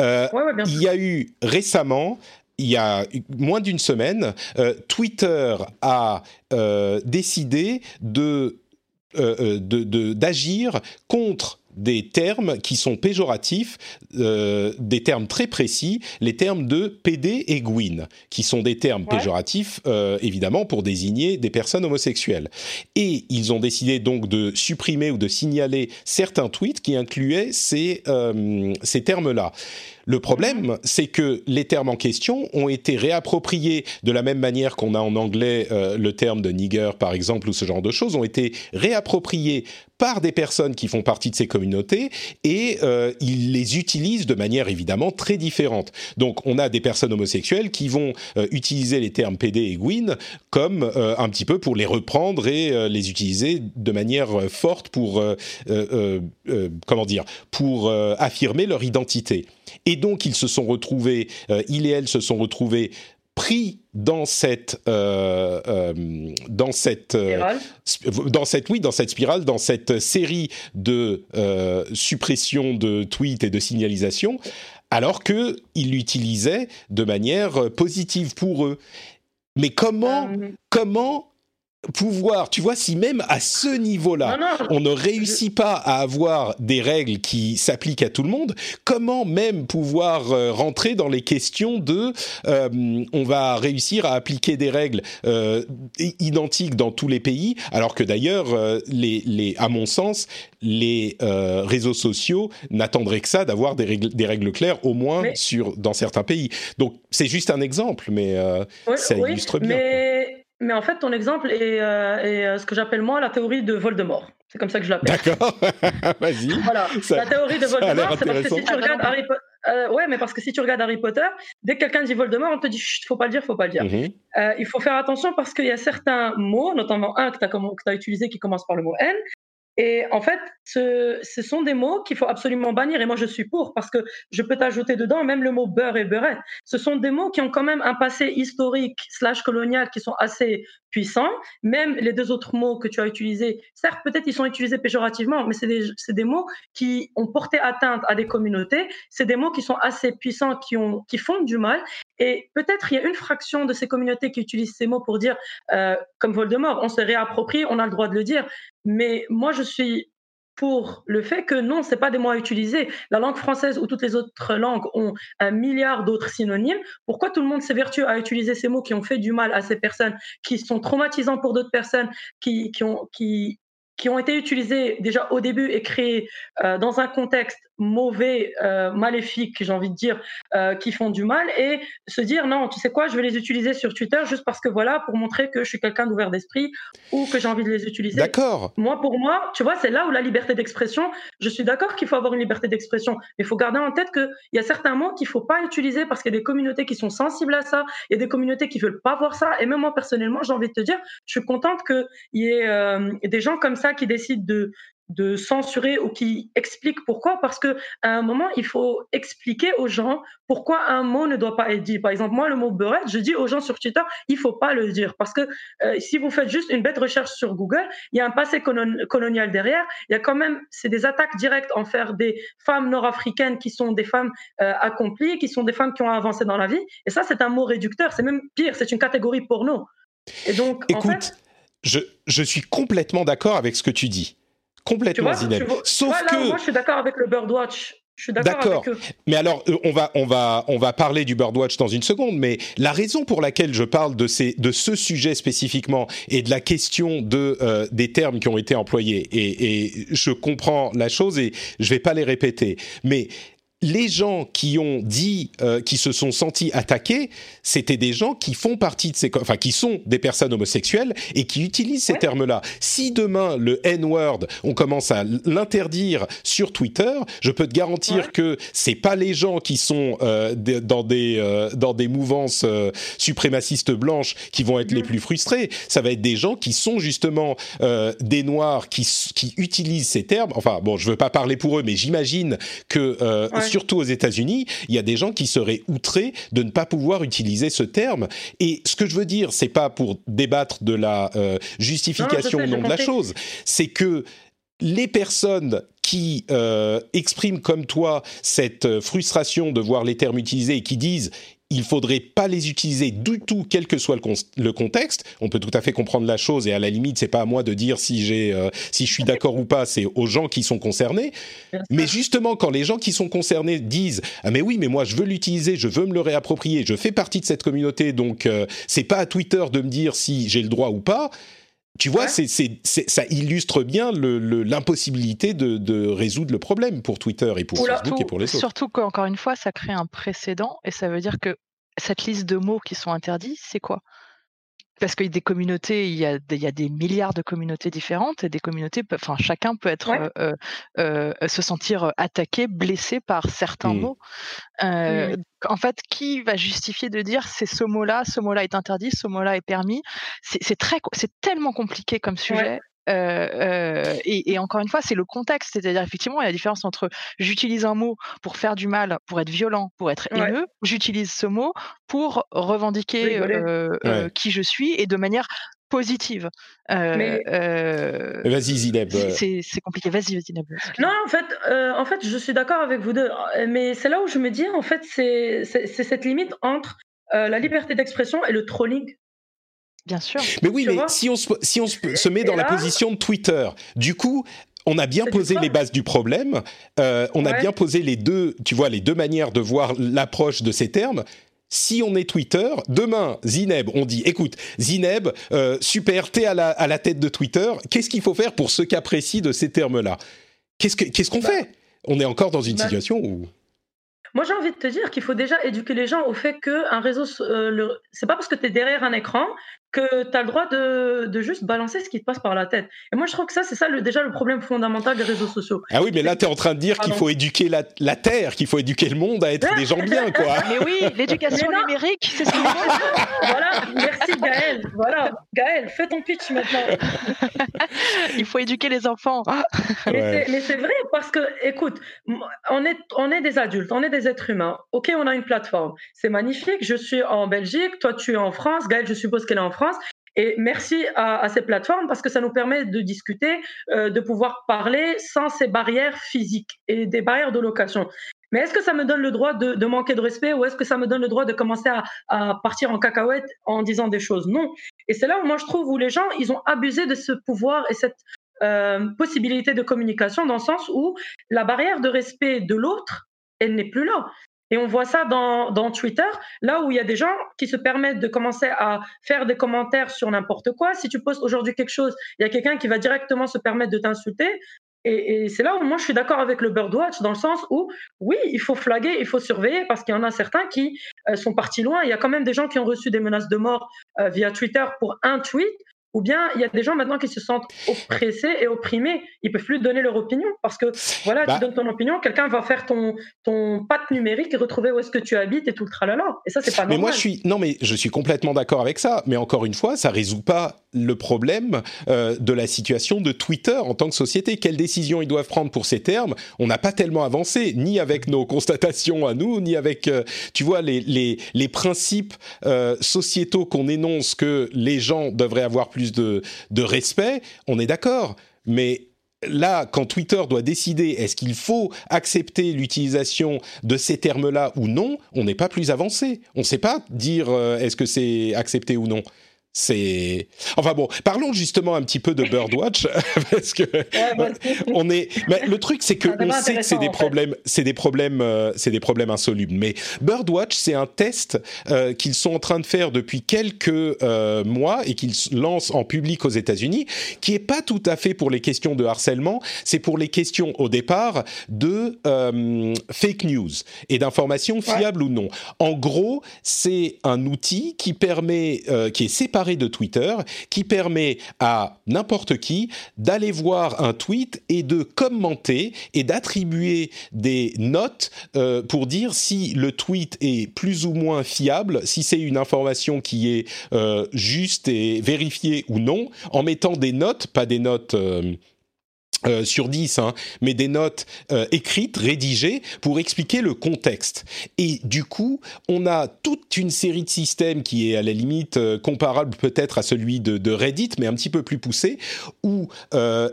Euh, il y a eu récemment il y a moins d'une semaine, euh, Twitter a euh, décidé de d'agir contre des termes qui sont péjoratifs, euh, des termes très précis, les termes de PD et Gwyn, qui sont des termes péjoratifs, euh, évidemment, pour désigner des personnes homosexuelles. Et ils ont décidé donc de supprimer ou de signaler certains tweets qui incluaient ces, euh, ces termes-là. Le problème, c'est que les termes en question ont été réappropriés de la même manière qu'on a en anglais le terme de nigger, par exemple, ou ce genre de choses, ont été réappropriés par des personnes qui font partie de ces communautés et euh, ils les utilisent de manière évidemment très différente. Donc on a des personnes homosexuelles qui vont euh, utiliser les termes PD et Gwyn comme euh, un petit peu pour les reprendre et les utiliser de manière forte pour comment dire pour affirmer leur identité. Et donc ils se sont retrouvés, il et elle se sont retrouvés pris dans cette euh, euh, dans cette euh, dans cette oui dans cette spirale dans cette série de suppression de tweets et de signalisation alors que ils l'utilisaient de manière positive pour eux. Mais comment comment pouvoir, tu vois, si même à ce niveau-là, on ne réussit pas à avoir des règles qui s'appliquent à tout le monde, comment même pouvoir euh, rentrer dans les questions de, euh, on va réussir à appliquer des règles euh, identiques dans tous les pays, alors que d'ailleurs, les, les, à mon sens, les réseaux sociaux n'attendraient que ça d'avoir des règles, des règles claires, au moins sur dans certains pays. Donc c'est juste un exemple, mais ça illustre bien. Mais en fait, ton exemple est, euh, euh, ce que j'appelle moi la théorie de Voldemort. C'est comme ça que je l'appelle. D'accord, [LAUGHS] vas-y. Voilà, la théorie de Voldemort, c'est parce que si tu regardes Harry Potter. Euh, ouais, mais parce que si tu regardes Harry Potter, dès que quelqu'un dit Voldemort, on te dit Chut, faut pas le dire, faut pas le dire. Mhm. il faut faire attention parce qu'il y a certains mots, notamment un que tu as, as, utilisé qui commence par le mot N, et en fait, ce, sont des mots qu'il faut absolument bannir. Et moi, je suis pour parce que je peux t'ajouter dedans même le mot beurre et beurette. Ce sont des mots qui ont quand même un passé historique slash colonial qui sont assez puissants. Même les deux autres mots que tu as utilisés, certes, peut-être ils sont utilisés péjorativement, mais c'est des, des, mots qui ont porté atteinte à des communautés. C'est des mots qui sont assez puissants, qui, ont, qui font du mal. Et peut-être il y a une fraction de ces communautés qui utilisent ces mots pour dire, euh, comme Voldemort, on se réapproprie, on a le droit de le dire. Mais moi, je suis pour le fait que non, c'est pas des mots à utiliser. La langue française ou toutes les autres langues ont un milliard d'autres synonymes. Pourquoi tout le monde s'évertue à utiliser ces mots qui ont fait du mal à ces personnes, qui sont traumatisants pour d'autres personnes, qui ont été utilisés déjà au début et créés euh, dans un contexte mauvais, euh, maléfiques, j'ai envie de dire, euh, qui font du mal, et se dire non, tu sais quoi, je vais les utiliser sur Twitter juste parce que voilà, pour montrer que je suis quelqu'un d'ouvert d'esprit ou que j'ai envie de les utiliser. D'accord. Moi, pour moi, tu vois, c'est là où la liberté d'expression, je suis d'accord qu'il faut avoir une liberté d'expression, mais il faut garder en tête qu'il y a certains mots qu'il faut pas utiliser parce qu'il y a des communautés qui sont sensibles à ça, il y a des communautés qui veulent pas voir ça, et même moi, personnellement, j'ai envie de te dire, je suis contente qu'il y ait euh, des gens comme ça qui décident de, de censurer ou qui expliquent pourquoi. Parce que à un moment, il faut expliquer aux gens pourquoi un mot ne doit pas être dit. Par exemple, moi, le mot beurette, je dis aux gens sur Twitter, il faut pas le dire. Parce que euh, si vous faites juste une bête recherche sur Google, il y a un passé colonial derrière. Il y a quand même, c'est des attaques directes envers des femmes nord-africaines qui sont des femmes euh, accomplies, qui sont des femmes qui ont avancé dans la vie. Et ça, c'est un mot réducteur. C'est même pire, c'est une catégorie porno. Et donc, Écoute, en fait, je, je suis complètement d'accord avec ce que tu dis. Complètement. Sauf que. Moi, je suis d'accord avec le Birdwatch. Je suis d'accord. Mais alors, euh, on va, on va, on va parler du Birdwatch dans une seconde. Mais la raison pour laquelle je parle de ces, de ce sujet spécifiquement et de la question de euh, des termes qui ont été employés, et, et je comprends la chose et je vais pas les répéter. Mais les gens qui ont dit, euh, qui se sont sentis attaqués, c'était des gens qui font partie de ces, enfin qui sont des personnes homosexuelles et qui utilisent ces termes-là. Si demain le N-word, on commence à l'interdire sur Twitter, je peux te garantir que c'est pas les gens qui sont euh, dans des euh, dans des mouvances suprémacistes blanches qui vont être les mm. plus frustrés. Ça va être des gens qui sont justement des noirs qui qui utilisent ces termes. Enfin bon, je veux pas parler pour eux, mais j'imagine que surtout aux États-Unis, il y a des gens qui seraient outrés de ne pas pouvoir utiliser ce terme. Et ce que je veux dire, c'est pas pour débattre de la euh, justification ou non de la chose, c'est que les personnes qui euh, expriment comme toi cette euh, frustration de voir les termes utilisés et qui disent il faudrait pas les utiliser du tout, quel que soit le, contexte. On peut tout à fait comprendre la chose et à la limite, c'est pas à moi de dire si j'ai, euh, si je suis d'accord ou pas. C'est aux gens qui sont concernés. Mais justement, quand les gens qui sont concernés disent ah mais oui, mais moi je veux l'utiliser, je veux me le réapproprier, je fais partie de cette communauté, donc euh, c'est pas à Twitter de me dire si j'ai le droit ou pas. Tu vois, c'est, ça illustre bien l'impossibilité de, de, résoudre le problème pour Twitter et pour Facebook et pour les autres. Surtout qu'encore une fois, ça crée un précédent et ça veut dire que cette liste de mots qui sont interdits, c'est quoi? Parce qu'il y a des communautés, il y a, des, il y a des milliards de communautés différentes et des communautés, enfin chacun peut être euh, euh, se sentir attaqué, blessé par certains mmh. mots. Euh, mmh. En fait, qui va justifier de dire c'est ce mot-là, ce mot-là est interdit, ce mot-là est permis? C'est très, c'est tellement compliqué comme sujet. Euh, euh, et, et, encore une fois, c'est le contexte, c'est-à-dire effectivement, il y a la différence entre j'utilise un mot pour faire du mal, pour être violent, pour être haineux, j'utilise ce mot pour revendiquer euh, qui je suis et de manière positive. Mais... vas-y Zineb. C'est compliqué. Vas-y Zineb. Non, en fait, en fait, je suis d'accord avec vous deux, mais c'est là où je me dis, en fait, c'est cette limite entre la liberté d'expression et le trolling. Bien sûr. Mais oui, mais si on, se, si on se, met dans la position de Twitter, du coup, on a bien posé les bases du problème, euh, on a bien posé les deux, tu vois, les deux manières de voir l'approche de ces termes. Si on est Twitter, demain, Zineb, on dit, écoute, Zineb, euh, super, t'es à la, à la tête de Twitter, qu'est-ce qu'il faut faire pour ceux qui apprécient de ces termes-là? Qu'est-ce qu'on ce qu'on bah fait? On est encore dans une bah situation où... Moi, j'ai envie de te dire qu'il faut déjà éduquer les gens au fait qu'un réseau, euh, le... c'est pas parce que tu es derrière un écran que tu as le droit de, de, juste balancer ce qui te passe par la tête. Et moi, je trouve que ça, c'est ça le, déjà le problème fondamental des réseaux sociaux. Ah oui, mais là, tu es en train de dire qu'il faut éduquer la, la, Terre, qu'il faut éduquer le monde à être des gens bien, quoi. [LAUGHS] Mais oui, l'éducation numérique, c'est ce qu'il faut. [LAUGHS] voilà, merci Gaël. Voilà, Gaël, fais ton pitch maintenant. [LAUGHS] Il faut éduquer les enfants. Mais c'est vrai, parce que, écoute, on est, on est des adultes, on est des êtres humains. Ok, on a une plateforme. C'est magnifique, je suis en Belgique, toi tu es en France, Gaël, je suppose qu'elle est en France. Et merci à, ces plateformes parce que ça nous permet de discuter, euh, de pouvoir parler sans ces barrières physiques et des barrières de location. Mais est-ce que ça me donne le droit de, manquer de respect ou est-ce que ça me donne le droit de commencer à, partir en cacahuète en disant des choses? Non. Et c'est là où moi je trouve où les gens, ils ont abusé de ce pouvoir et cette euh, possibilité de communication dans le sens où la barrière de respect de l'autre, elle n'est plus là. Et on voit ça dans, Twitter, là où il y a des gens qui se permettent de commencer à faire des commentaires sur n'importe quoi. Si tu postes aujourd'hui quelque chose, il y a quelqu'un qui va directement se permettre de t'insulter. et, c'est là où moi je suis d'accord avec le Birdwatch dans le sens où oui, il faut flaguer, il faut surveiller parce qu'il y en a certains qui euh, sont partis loin. Il y a quand même des gens qui ont reçu des menaces de mort euh, via Twitter pour un tweet ou bien il y a des gens maintenant qui se sentent oppressés et opprimés. Ils peuvent plus donner leur opinion parce que voilà, tu bah donnes ton opinion, quelqu'un va faire ton ton patte numérique et retrouver où est-ce que tu habites et tout le tralala. Et ça, c'est pas normal. Mais moi, je suis non, mais je suis complètement d'accord avec ça. Mais encore une fois, ça résout pas le problème euh, de la situation de Twitter en tant que société. Quelles décisions ils doivent prendre pour ces termes On n'a pas tellement avancé, ni avec nos constatations à nous, ni avec, euh, tu vois, les les les principes euh, sociétaux qu'on énonce que les gens devraient avoir plus de, respect, on est d'accord. Mais là, quand Twitter doit décider est-ce qu'il faut accepter l'utilisation de ces termes-là ou non, on n'est pas plus avancé. On ne sait pas dire euh, est-ce que c'est accepté ou non. C'est enfin bon, parlons justement un petit peu de Birdwatch [LAUGHS] parce que [LAUGHS] on est. Mais le truc c'est que on sait que c'est des, problèmes, c'est des problèmes, euh, c'est des problèmes insolubles. Mais Birdwatch c'est un test euh, qu'ils sont en train de faire depuis quelques euh, mois et qu'ils lancent en public aux États-Unis, qui est pas tout à fait pour les questions de harcèlement, c'est pour les questions au départ de fake news et d'informations fiables ou non. En gros, c'est un outil qui permet, qui est séparé de Twitter qui permet à n'importe qui d'aller voir un tweet et de commenter et d'attribuer des notes euh, pour dire si le tweet est plus ou moins fiable, si c'est une information qui est euh, juste et vérifiée ou non, en mettant des notes, pas des notes... Euh, euh, sur 10, hein, mais des notes euh, écrites, rédigées, pour expliquer le contexte. Et du coup, on a toute une série de systèmes qui est à la limite euh, comparable peut-être à celui de, de, Reddit, mais un petit peu plus poussé, où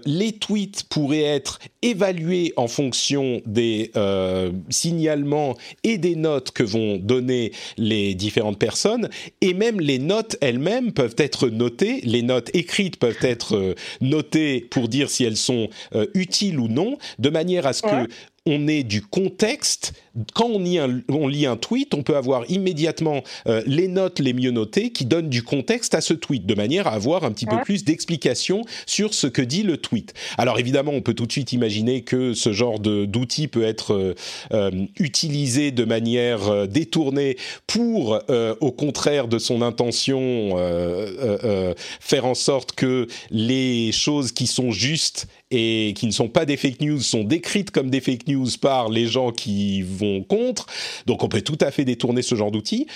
les tweets pourraient être évalués en fonction des signalements et des notes que vont donner les différentes personnes, et même les notes elles-mêmes peuvent être notées, les notes écrites peuvent être notées pour dire si elles sont euh, utile ou non, de manière à ce que on ait du contexte. Quand on, lit un, on lit un tweet, on peut avoir immédiatement euh, les notes les mieux notées qui donnent du contexte à ce tweet, de manière à avoir un petit peu plus d'explication sur ce que dit le tweet. Alors évidemment, on peut tout de suite imaginer que ce genre d'outil peut être euh, euh, utilisé de manière détournée pour, au contraire de son intention, faire en sorte que les choses qui sont justes et qui ne sont pas des fake news sont décrites comme des fake news par les gens qui vont contre. Donc on peut tout à fait détourner ce genre d'outils.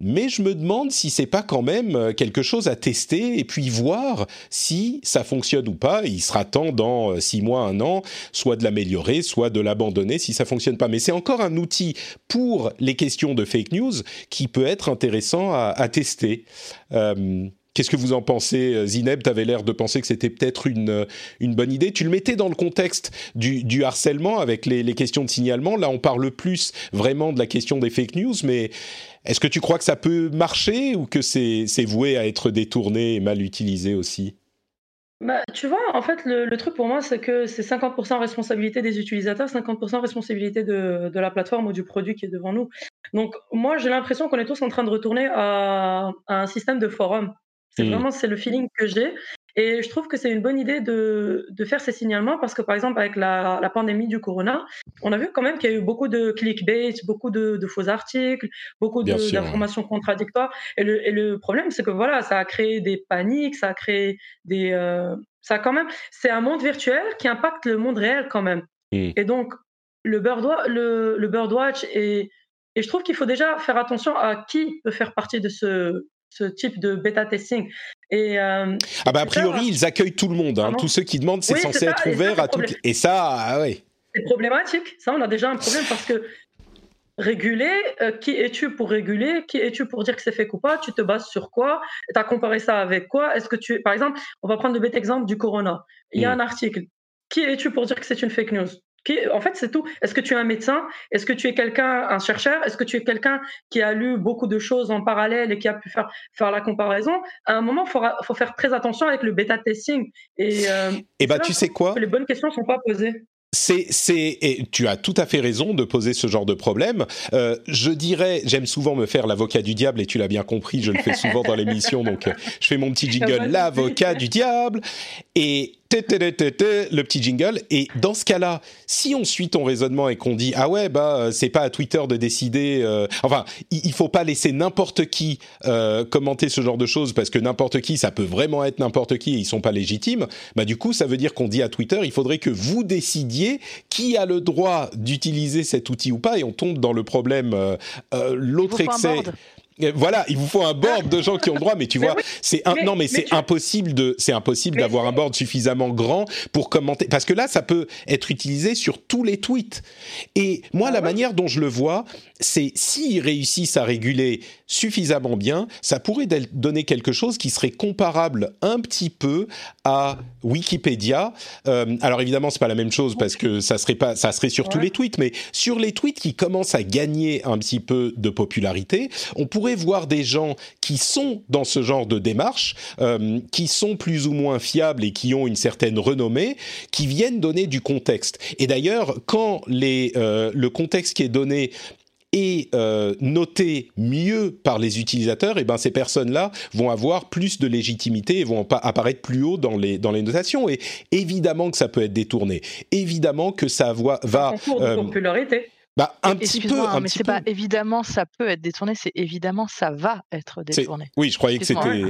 Mais je me demande si c'est pas quand même euh, quelque chose à tester et puis voir si ça fonctionne ou pas. Il sera temps dans euh, six mois, un an, soit de l'améliorer, soit de l'abandonner si ça fonctionne pas. Mais c'est encore un outil pour les questions de fake news qui peut être intéressant à, tester. Euh, Qu'est-ce que vous en pensez, euh, Zineb? Tu avais l'air de penser que c'était peut-être une, euh, une bonne idée. Tu le mettais dans le contexte du, du harcèlement avec les, les, questions de signalement. Là, on parle plus vraiment de la question des fake news, mais est-ce que tu crois que ça peut marcher ou que c'est voué à être détourné et mal utilisé aussi? Bah, tu vois, en fait, le, le truc pour moi, c'est que c'est 50% responsabilité des utilisateurs, 50% responsabilité de, de, la plateforme ou du produit qui est devant nous. Donc, moi, j'ai l'impression qu'on est tous en train de retourner à, à un système de forum. C'est mmh. vraiment c'est le feeling que j'ai. Et je trouve que c'est une bonne idée de, de, faire ces signalements parce que, par exemple, avec la, la pandémie du corona, on a vu quand même qu'il y a eu beaucoup de clickbait, beaucoup de, de faux articles, beaucoup d'informations contradictoires. Et le, et le problème, c'est que voilà, ça a créé des paniques, ça a créé des. Euh, ça a quand même. C'est un monde virtuel qui impacte le monde réel quand même. Mmh. Et donc, le, Birdwatch, le, le Birdwatch et, et je trouve qu'il faut déjà faire attention à qui peut faire partie de ce, ce type de bêta testing. Et, euh, ah bah a priori, ils accueillent tout le monde. Hein. Tous ceux qui demandent, c'est censé être ouvert à toutes. Et ça, ah ouais. C'est problématique. Ça, on a déjà un problème parce que réguler, euh, qui es-tu pour réguler? Qui es-tu pour dire que c'est fait ou pas? Tu te bases sur quoi? Tu as comparé ça avec quoi? Est-ce que tu, par exemple, on va prendre le bête exemple du corona. Il y a mm. un article. Qui es-tu pour dire que c'est une fake news? En fait, c'est tout. Est-ce que tu es un médecin? Est-ce que tu es quelqu'un, un chercheur? Est-ce que tu es quelqu'un qui a lu beaucoup de choses en parallèle et qui a pu faire, faire la comparaison? À un moment, il faut, faut, faire très attention avec le bêta testing. Et, euh, et bah, tu sais quoi? Les bonnes questions ne sont pas posées. C'est, c'est, et tu as tout à fait raison de poser ce genre de problème. Euh, je dirais, j'aime souvent me faire l'avocat du diable, et tu l'as bien compris, je le fais souvent dans l'émission, donc euh, je fais mon petit [LAUGHS] jingle, l'avocat du diable. Et le petit jingle. Et dans ce cas-là, si on suit ton raisonnement et qu'on dit ah ouais bah euh, c'est pas à Twitter de décider, euh, enfin il, faut pas laisser n'importe qui euh, commenter ce genre de choses parce que n'importe qui ça peut vraiment être n'importe qui et ils sont pas légitimes. Bah du coup ça veut dire qu'on dit à Twitter il faudrait que vous décidiez qui a le droit d'utiliser cet outil ou pas et on tombe dans le problème l'autre excès. Voilà, il vous faut un board de gens qui ont le droit, mais tu [LAUGHS] vois, c'est un, non, mais, c'est impossible de, c'est impossible d'avoir un board suffisamment grand pour commenter, parce que là, ça peut être utilisé sur tous les tweets. Et moi, la ah manière dont je le vois, c'est s'ils réussissent à réguler suffisamment bien, ça pourrait donner quelque chose qui serait comparable un petit peu à Wikipédia. Euh, alors évidemment, c'est pas la même chose parce que ça serait pas, ça serait sur tous les tweets, mais sur les tweets qui commencent à gagner un petit peu de popularité, on pourrait voir des gens qui sont dans ce genre de démarche, euh, qui sont plus ou moins fiables et qui ont une certaine renommée, qui viennent donner du contexte. Et d'ailleurs, quand les, euh, le contexte qui est donné et euh, noté mieux par les utilisateurs, et eh ben ces personnes-là vont avoir plus de légitimité et vont apparaître plus haut dans les dans les notations. Et évidemment que ça peut être détourné. Évidemment que ça va. va euh, popularité. Bah, un petit peu, un mais c'est pas évidemment ça peut être détourné, c'est évidemment ça va être détourné. Oui, je croyais que c'était.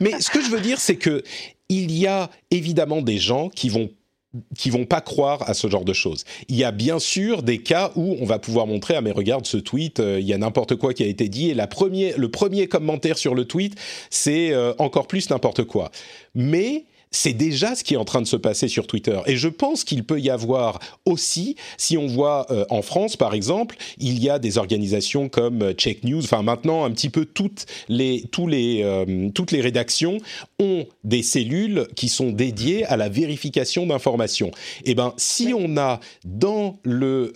Mais ce que je veux dire, c'est que il y a évidemment des gens qui vont qui vont pas croire à ce genre de choses. Il y a bien sûr des cas où on va pouvoir montrer ah mais regarde ce tweet, euh, il y a n'importe quoi qui a été dit et la le premier commentaire sur le tweet c'est euh, encore plus n'importe quoi. Mais c'est déjà ce qui est en train de se passer sur Twitter. Et je pense qu'il peut y avoir aussi, si on voit euh, en France par exemple, il y a des organisations comme euh, Check News, enfin maintenant un petit peu toutes les, tous les, euh, toutes les rédactions ont des cellules qui sont dédiées à la vérification d'informations. Et eh ben si on a dans le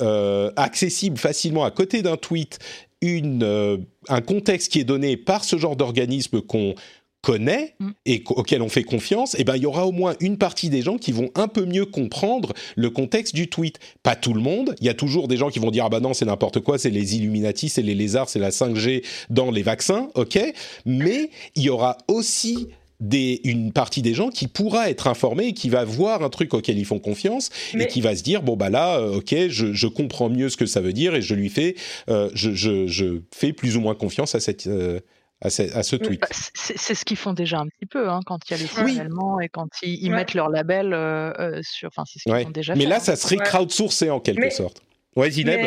accessible facilement à côté d'un tweet une, un contexte qui est donné par ce genre d'organisme qu'on connaît mm. et auquel on fait confiance, eh ben il y aura au moins une partie des gens qui vont un peu mieux comprendre le contexte du tweet. Pas tout le monde, il y a toujours des gens qui vont dire ah bah non c'est n'importe quoi, c'est les Illuminati, c'est les lézards, c'est la 5G dans les vaccins, ok. Mais il y aura aussi des, une partie des gens qui pourra être informée et qui va voir un truc auquel ils font confiance et qui va se dire bon bah là euh, ok je, je, comprends mieux ce que ça veut dire et je lui fais euh, je, je, je, fais plus ou moins confiance à cette euh, à ce, tweet. Bah, c'est ce qu'ils font déjà un petit peu hein, quand il y a les signalements et quand ils, mettent leur label euh, euh, sur. Enfin, c'est ce qu'ils font déjà. Mais là, hein. ça serait crowdsourcé en quelque sorte. Ouais, Zineb?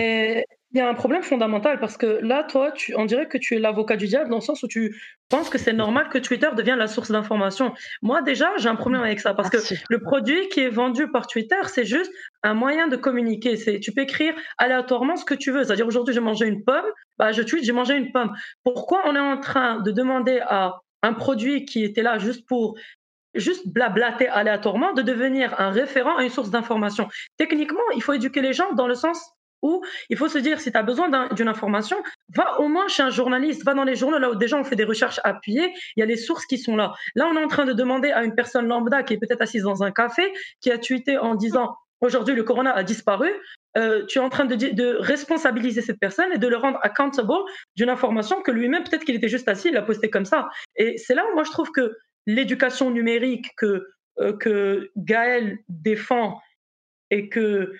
Il y a un problème fondamental parce que là, toi, tu, on dirait que tu es l'avocat du diable dans le sens où tu penses que c'est normal que Twitter devienne la source d'information. Moi, déjà, j'ai un problème avec ça parce que le produit qui est vendu par Twitter, c'est juste un moyen de communiquer. C'est, tu peux écrire aléatoirement ce que tu veux. C'est-à-dire, aujourd'hui, j'ai mangé une pomme, bah, je tweet, j'ai mangé une pomme. Pourquoi on est en train de demander à un produit qui était là juste pour juste blablater aléatoirement, de devenir un référent à une source d'information? Techniquement, il faut éduquer les gens dans le sens où il faut se dire, si tu as besoin d'une information, va au moins chez un journaliste, va dans les journaux là où déjà on fait des recherches appuyées, il y a les sources qui sont là. Là, on est en train de demander à une personne lambda qui est peut-être assise dans un café, qui a tweeté en disant aujourd'hui le corona a disparu, euh, tu es en train de, responsabiliser cette personne et de le rendre accountable d'une information que lui-même, peut-être qu'il était juste assis, il l'a posté comme ça. Et c'est là où moi je trouve que l'éducation numérique que, euh, que Gaël défend et que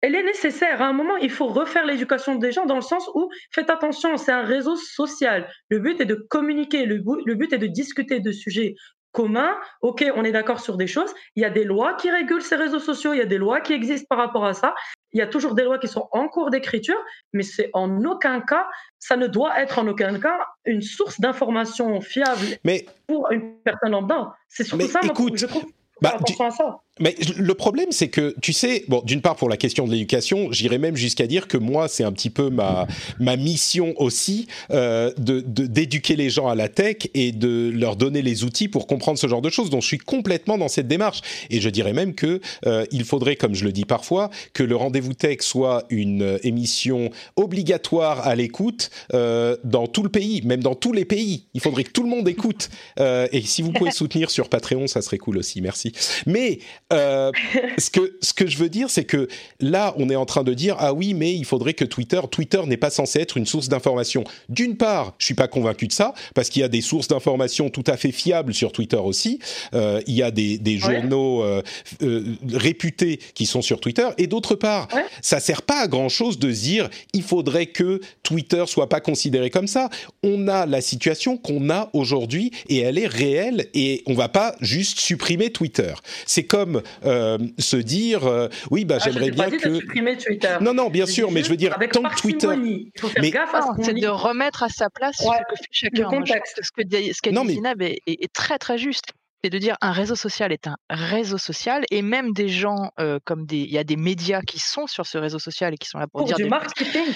elle est nécessaire. À un moment, il faut refaire l'éducation des gens dans le sens où, faites attention, c'est un réseau social. Le but est de communiquer, le but, est de discuter de sujets communs. Ok, on est d'accord sur des choses. Il y a des lois qui régulent ces réseaux sociaux, il y a des lois qui existent par rapport à ça. Il y a toujours des lois qui sont en cours d'écriture, mais c'est en aucun cas, ça ne doit être en aucun cas une source d'information fiable pour une personne lambda. C'est surtout ça, je trouve. Bah, à ça. Mais le problème, c'est que, tu sais, bon, d'une part, pour la question de l'éducation, j'irais même jusqu'à dire que moi, c'est un petit peu ma, ma mission aussi euh, de d'éduquer les gens à la tech et de leur donner les outils pour comprendre ce genre de choses. Donc, je suis complètement dans cette démarche. Et je dirais même que euh, il faudrait, comme je le dis parfois, que le rendez-vous tech soit une émission obligatoire à l'écoute euh, dans tout le pays, même dans tous les pays. Il faudrait que tout le monde écoute. Euh, et si vous pouvez [LAUGHS] soutenir sur Patreon, ça serait cool aussi. Merci. Mais euh, [LAUGHS] ce que ce que je veux dire, c'est que là, on est en train de dire ah oui, mais il faudrait que Twitter, Twitter n'est pas censé être une source d'information. D'une part, je suis pas convaincu de ça parce qu'il y a des sources d'information tout à fait fiables sur Twitter aussi. Euh, il y a des, des journaux euh, euh, réputés qui sont sur Twitter et d'autre part, ouais. ça sert pas à grand chose de dire il faudrait que Twitter soit pas considéré comme ça. On a la situation qu'on a aujourd'hui et elle est réelle et on va pas juste supprimer Twitter. C'est comme euh, se dire euh, oui bah ah, j'aimerais bien que Twitter. non non bien sûr mais je veux dire Avec tant que Twitter il faut faire mais... gaffe à ce c'est de remettre à sa place ouais. ce que fait chacun. Le contexte. ce que ce qu'a dit Zinab est, est, est très très juste c'est de dire un réseau social est un réseau social et même des gens euh, comme des il y a des médias qui sont sur ce réseau social et qui sont là pour, pour dire du des... marketing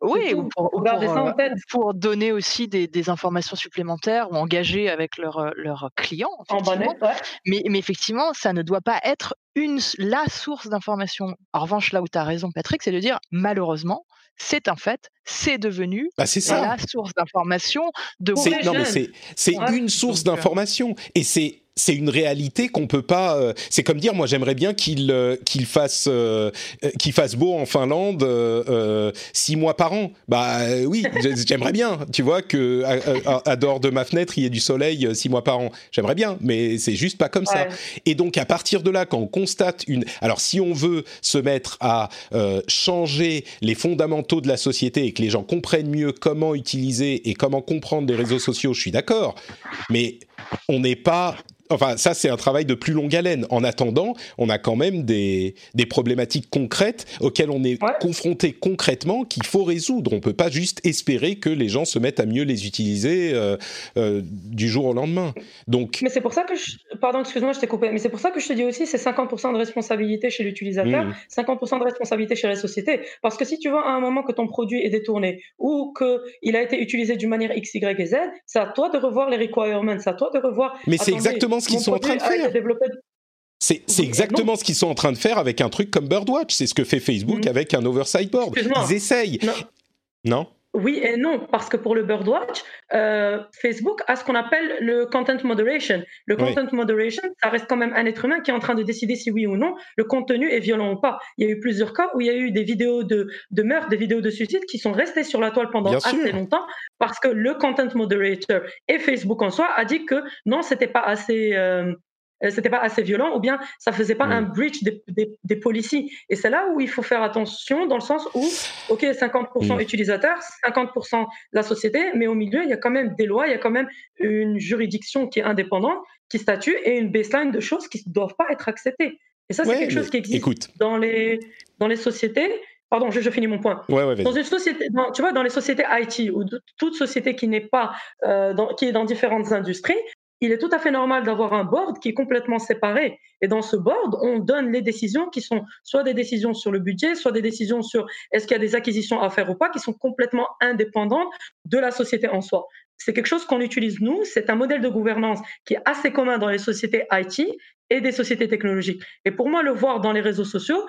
oui, ou pour, ou pour, euh, pour, donner aussi des, des, informations supplémentaires ou engager avec leurs leur clients. En bonnet, ouais. mais, mais, effectivement, ça ne doit pas être une, la source d'information. En revanche, là où tu as raison, Patrick, c'est de dire malheureusement, c'est un fait, c'est devenu bah ça. la source d'information de Non, mais c'est ouais. une source d'information. Et c'est c'est une réalité qu'on peut pas. Euh, c'est comme dire, moi, j'aimerais bien qu'il euh, qu'il fasse euh, qu'il fasse beau en Finlande euh, six mois par Bah oui, [LAUGHS] j'aimerais bien. Tu vois que à, à, à, dehors de ma fenêtre, il y a du soleil six mois par an. J'aimerais bien, mais c'est juste pas comme ouais. ça. Et donc à partir de là, quand on constate une, alors si on veut se mettre à changer les fondamentaux de la société et que les gens comprennent mieux comment utiliser et comment comprendre les réseaux sociaux, je suis d'accord. Mais on n'est pas enfin, ça, c'est un travail de plus longue haleine. En attendant, on a quand même des, des problématiques concrètes auxquelles on est ouais. confronté concrètement qu'il faut résoudre. On peut pas juste espérer que les gens se mettent à mieux les utiliser euh, euh, du jour au lendemain. Donc. Mais c'est pour ça que je, pardon, excuse-moi, je t'ai coupé. Mais c'est pour ça que je te dis aussi, c'est 50% de responsabilité chez l'utilisateur, mmh. 50% de responsabilité chez la société. Parce que si tu vois à un moment que ton produit est détourné ou que il a été utilisé d'une manière X, Y et Z, c'est à toi de revoir les requirements, c'est à toi de revoir. Mais c'est exactement ce qu'ils sont en train de faire. C'est exactement ce qu'ils sont en train de faire avec un truc comme Birdwatch. C'est ce que fait Facebook mmh. avec un oversight board. Ils essayent. Non. non oui et non, parce que pour le Birdwatch, euh, Facebook a ce qu'on appelle le content moderation. Le content oui. moderation, ça reste quand même un être humain qui est en train de décider si oui ou non le contenu est violent ou pas. Il y a eu plusieurs cas où il y a eu des vidéos de, de meurtre, des vidéos de suicide qui sont restées sur la toile pendant Bien assez sûr. longtemps parce que le content moderator et Facebook en soi a dit que non, c'était pas assez. Euh, c'était pas assez violent ou bien ça faisait pas mmh. un breach des, des, des policies. Et c'est là où il faut faire attention dans le sens où, ok, 50% mmh. utilisateurs, 50% la société, mais au milieu, il y a quand même des lois, il y a quand même une juridiction qui est indépendante, qui statue et une baseline de choses qui ne doivent pas être acceptées. Et ça, c'est ouais, quelque chose qui existe écoute. dans les, dans les sociétés. Pardon, je, je, finis mon point. Ouais, ouais, dans une société, dans, tu vois, dans les sociétés IT ou toute société qui n'est pas, euh, dans, qui est dans différentes industries, il est tout à fait normal d'avoir un board qui est complètement séparé. Et dans ce board, on donne les décisions qui sont soit des décisions sur le budget, soit des décisions sur est-ce qu'il y a des acquisitions à faire ou pas, qui sont complètement indépendantes de la société en soi. C'est quelque chose qu'on utilise nous. C'est un modèle de gouvernance qui est assez commun dans les sociétés IT et des sociétés technologiques. Et pour moi, le voir dans les réseaux sociaux,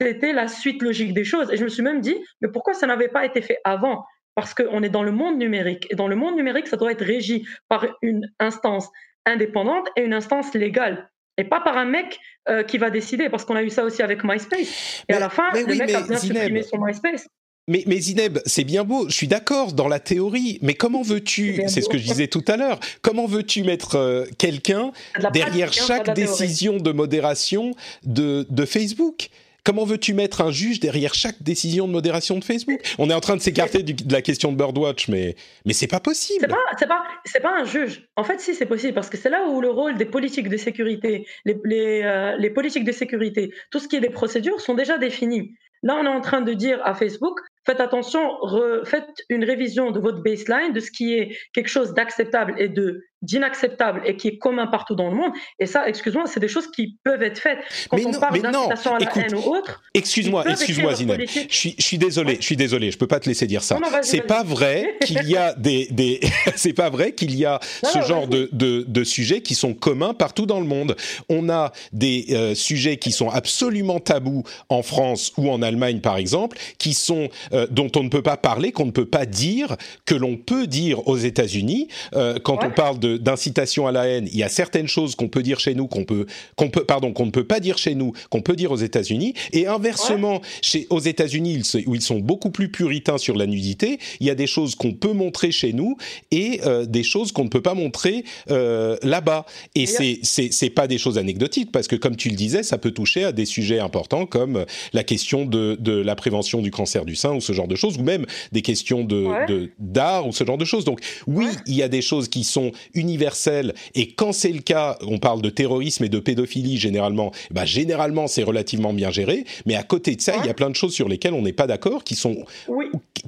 c'était la suite logique des choses. Et je me suis même dit, mais pourquoi ça n'avait pas été fait avant? Parce qu'on est dans le monde numérique. Et dans le monde numérique, ça doit être régi par une instance indépendante et une instance légale. Et pas par un mec euh, qui va décider, parce qu'on a eu ça aussi avec MySpace. Et mais, à la fin, le oui, mec a bien Zineb, supprimé son MySpace. Mais, mais Zineb, c'est bien beau, je suis d'accord dans la théorie, mais comment veux-tu, c'est ce que je disais tout à l'heure, comment veux-tu mettre euh, quelqu'un derrière pratique, chaque de décision de modération de, de Facebook? Comment veux-tu mettre un juge derrière chaque décision de modération de Facebook? On est en train de s'écarter de la question de Birdwatch, mais mais c'est pas possible. C'est pas c'est pas c'est pas un juge. En fait, si c'est possible parce que c'est là où le rôle des politiques de sécurité, les les, euh, les politiques de sécurité, tout ce qui est des procédures sont déjà définies. Là, on est en train de dire à Facebook, faites attention, re, faites une révision de votre baseline, de ce qui est quelque chose d'acceptable et de d'inacceptable et qui est commun partout dans le monde. Et ça, excuse-moi, c'est des choses qui peuvent être faites. Quand mais on non, parle d'incitation à la écoute, haine ou autre. Excuse-moi, excuse-moi, Zineb. Je suis, je suis désolé, je suis désolé, je peux pas te laisser dire ça. C'est pas vrai [LAUGHS] qu'il y a des, des [LAUGHS] c'est pas vrai qu'il y a non, ce non, genre de, de, de sujets qui sont communs partout dans le monde. On a des euh, sujets qui sont absolument tabous en France ou en Allemagne, par exemple, qui sont euh, dont on ne peut pas parler, qu'on ne peut pas dire, que l'on peut dire aux États-Unis. Euh, quand ouais. on parle de d'incitation à la haine, il y a certaines choses qu'on peut dire chez nous, qu'on peut, qu'on peut, pardon, qu'on ne peut pas dire chez nous, qu'on peut dire aux États-Unis. Et inversement, chez, aux États-Unis, où ils sont beaucoup plus puritains sur la nudité, il y a des choses qu'on peut montrer chez nous et euh, des choses qu'on ne peut pas montrer euh, là-bas. Et c'est, c'est, c'est pas des choses anecdotiques parce que, comme tu le disais, ça peut toucher à des sujets importants comme la question de, de la prévention du cancer du sein ou ce genre de choses, ou même des questions de, d'art ou ce genre de choses. Donc, oui, il y a des choses qui sont universelles et quand c'est le cas, on parle de terrorisme et de pédophilie généralement, bah, généralement c'est relativement bien géré, mais à côté de ça, il y a plein de choses sur lesquelles on n'est pas d'accord, qui sont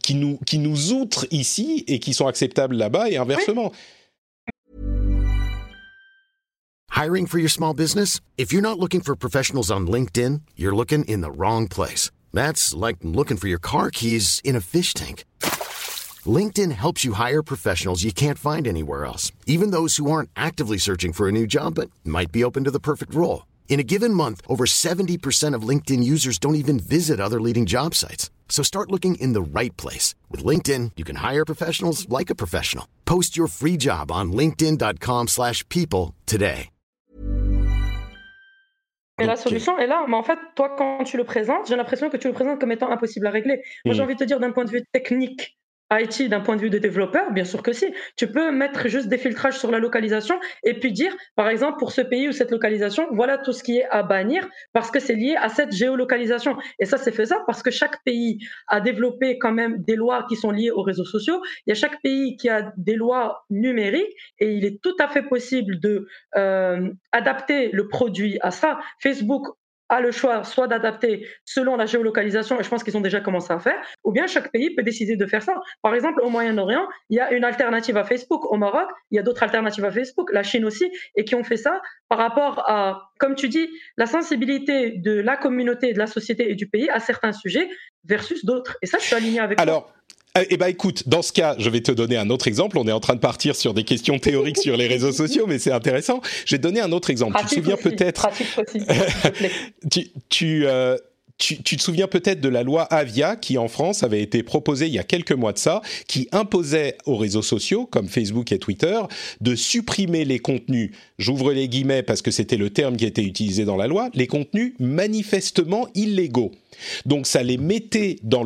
qui nous qui nous outrent ici et qui sont acceptables là-bas et inversement. Hiring for your small business? If you're not looking for professionals on LinkedIn, you're looking in the wrong place. That's like looking for your car keys in a fish tank. LinkedIn helps you hire professionals you can't find anywhere else, even those who aren't actively searching for a new job but might be open to the perfect role. In a given month, over 70% of LinkedIn users don't even visit other leading job sites. So start looking in the right place. With LinkedIn, you can hire professionals like a professional. Post your free job on linkedin.com slash people today. Et la solution est là. Mais en fait, toi, quand tu le présentes, j'ai l'impression que tu le présentes comme étant impossible à régler. Moi, j'ai hmm. envie de te dire d'un point de vue technique, IT d'un point de vue de développeur, bien sûr que si. Tu peux mettre juste des filtrages sur la localisation et puis dire, par exemple, pour ce pays ou cette localisation, voilà tout ce qui est à bannir parce que c'est lié à cette géolocalisation. Et ça, c'est faisable parce que chaque pays a développé quand même des lois qui sont liées aux réseaux sociaux. Il y a chaque pays qui a des lois numériques et il est tout à fait possible de euh, adapter le produit à ça. Facebook a le choix soit d'adapter selon la géolocalisation, et je pense qu'ils ont déjà commencé à faire, ou bien chaque pays peut décider de faire ça. Par exemple, au Moyen-Orient, il y a une alternative à Facebook. Au Maroc, il y a d'autres alternatives à Facebook, la Chine aussi, et qui ont fait ça par rapport à, comme tu dis, la sensibilité de la communauté, de la société et du pays à certains sujets versus d'autres. Et ça, je suis aligné avec eh ben écoute, dans ce cas, je vais te donner un autre exemple. On est en train de partir sur des questions théoriques sur les réseaux sociaux, mais c'est intéressant. Je vais te donner un autre exemple. tu te souviens peut-être [LAUGHS] tu, tu, euh, tu, tu, te souviens peut-être de la loi Avia qui en France avait été proposée il y a quelques mois de ça, qui imposait aux réseaux sociaux comme Facebook et Twitter de supprimer les contenus, j'ouvre les guillemets parce que c'était le terme qui était utilisé dans la loi, les contenus manifestement illégaux. Donc ça les mettait dans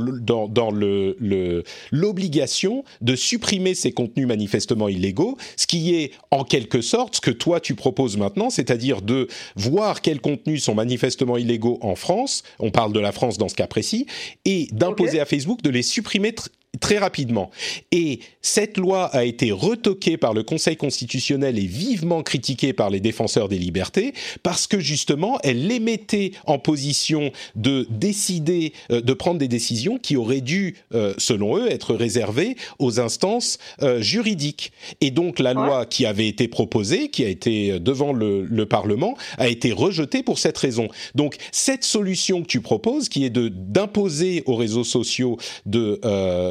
l'obligation le, de supprimer ces contenus manifestement illégaux, ce qui est en quelque sorte ce que toi tu proposes maintenant, c'est-à-dire de voir quels contenus sont manifestement illégaux en France, on parle de la France dans ce cas précis, et d'imposer à Facebook de les supprimer très rapidement. Et cette loi a été retoquée par le Conseil constitutionnel et vivement critiquée par les défenseurs des libertés parce que justement, elle les mettait en position de décider, euh, de prendre des décisions qui auraient dû, euh, selon eux, être réservées aux instances euh, juridiques. Et donc, la loi qui avait été proposée, qui a été devant le, le, Parlement, a été rejetée pour cette raison. Donc, cette solution que tu proposes, qui est de d'imposer aux réseaux sociaux de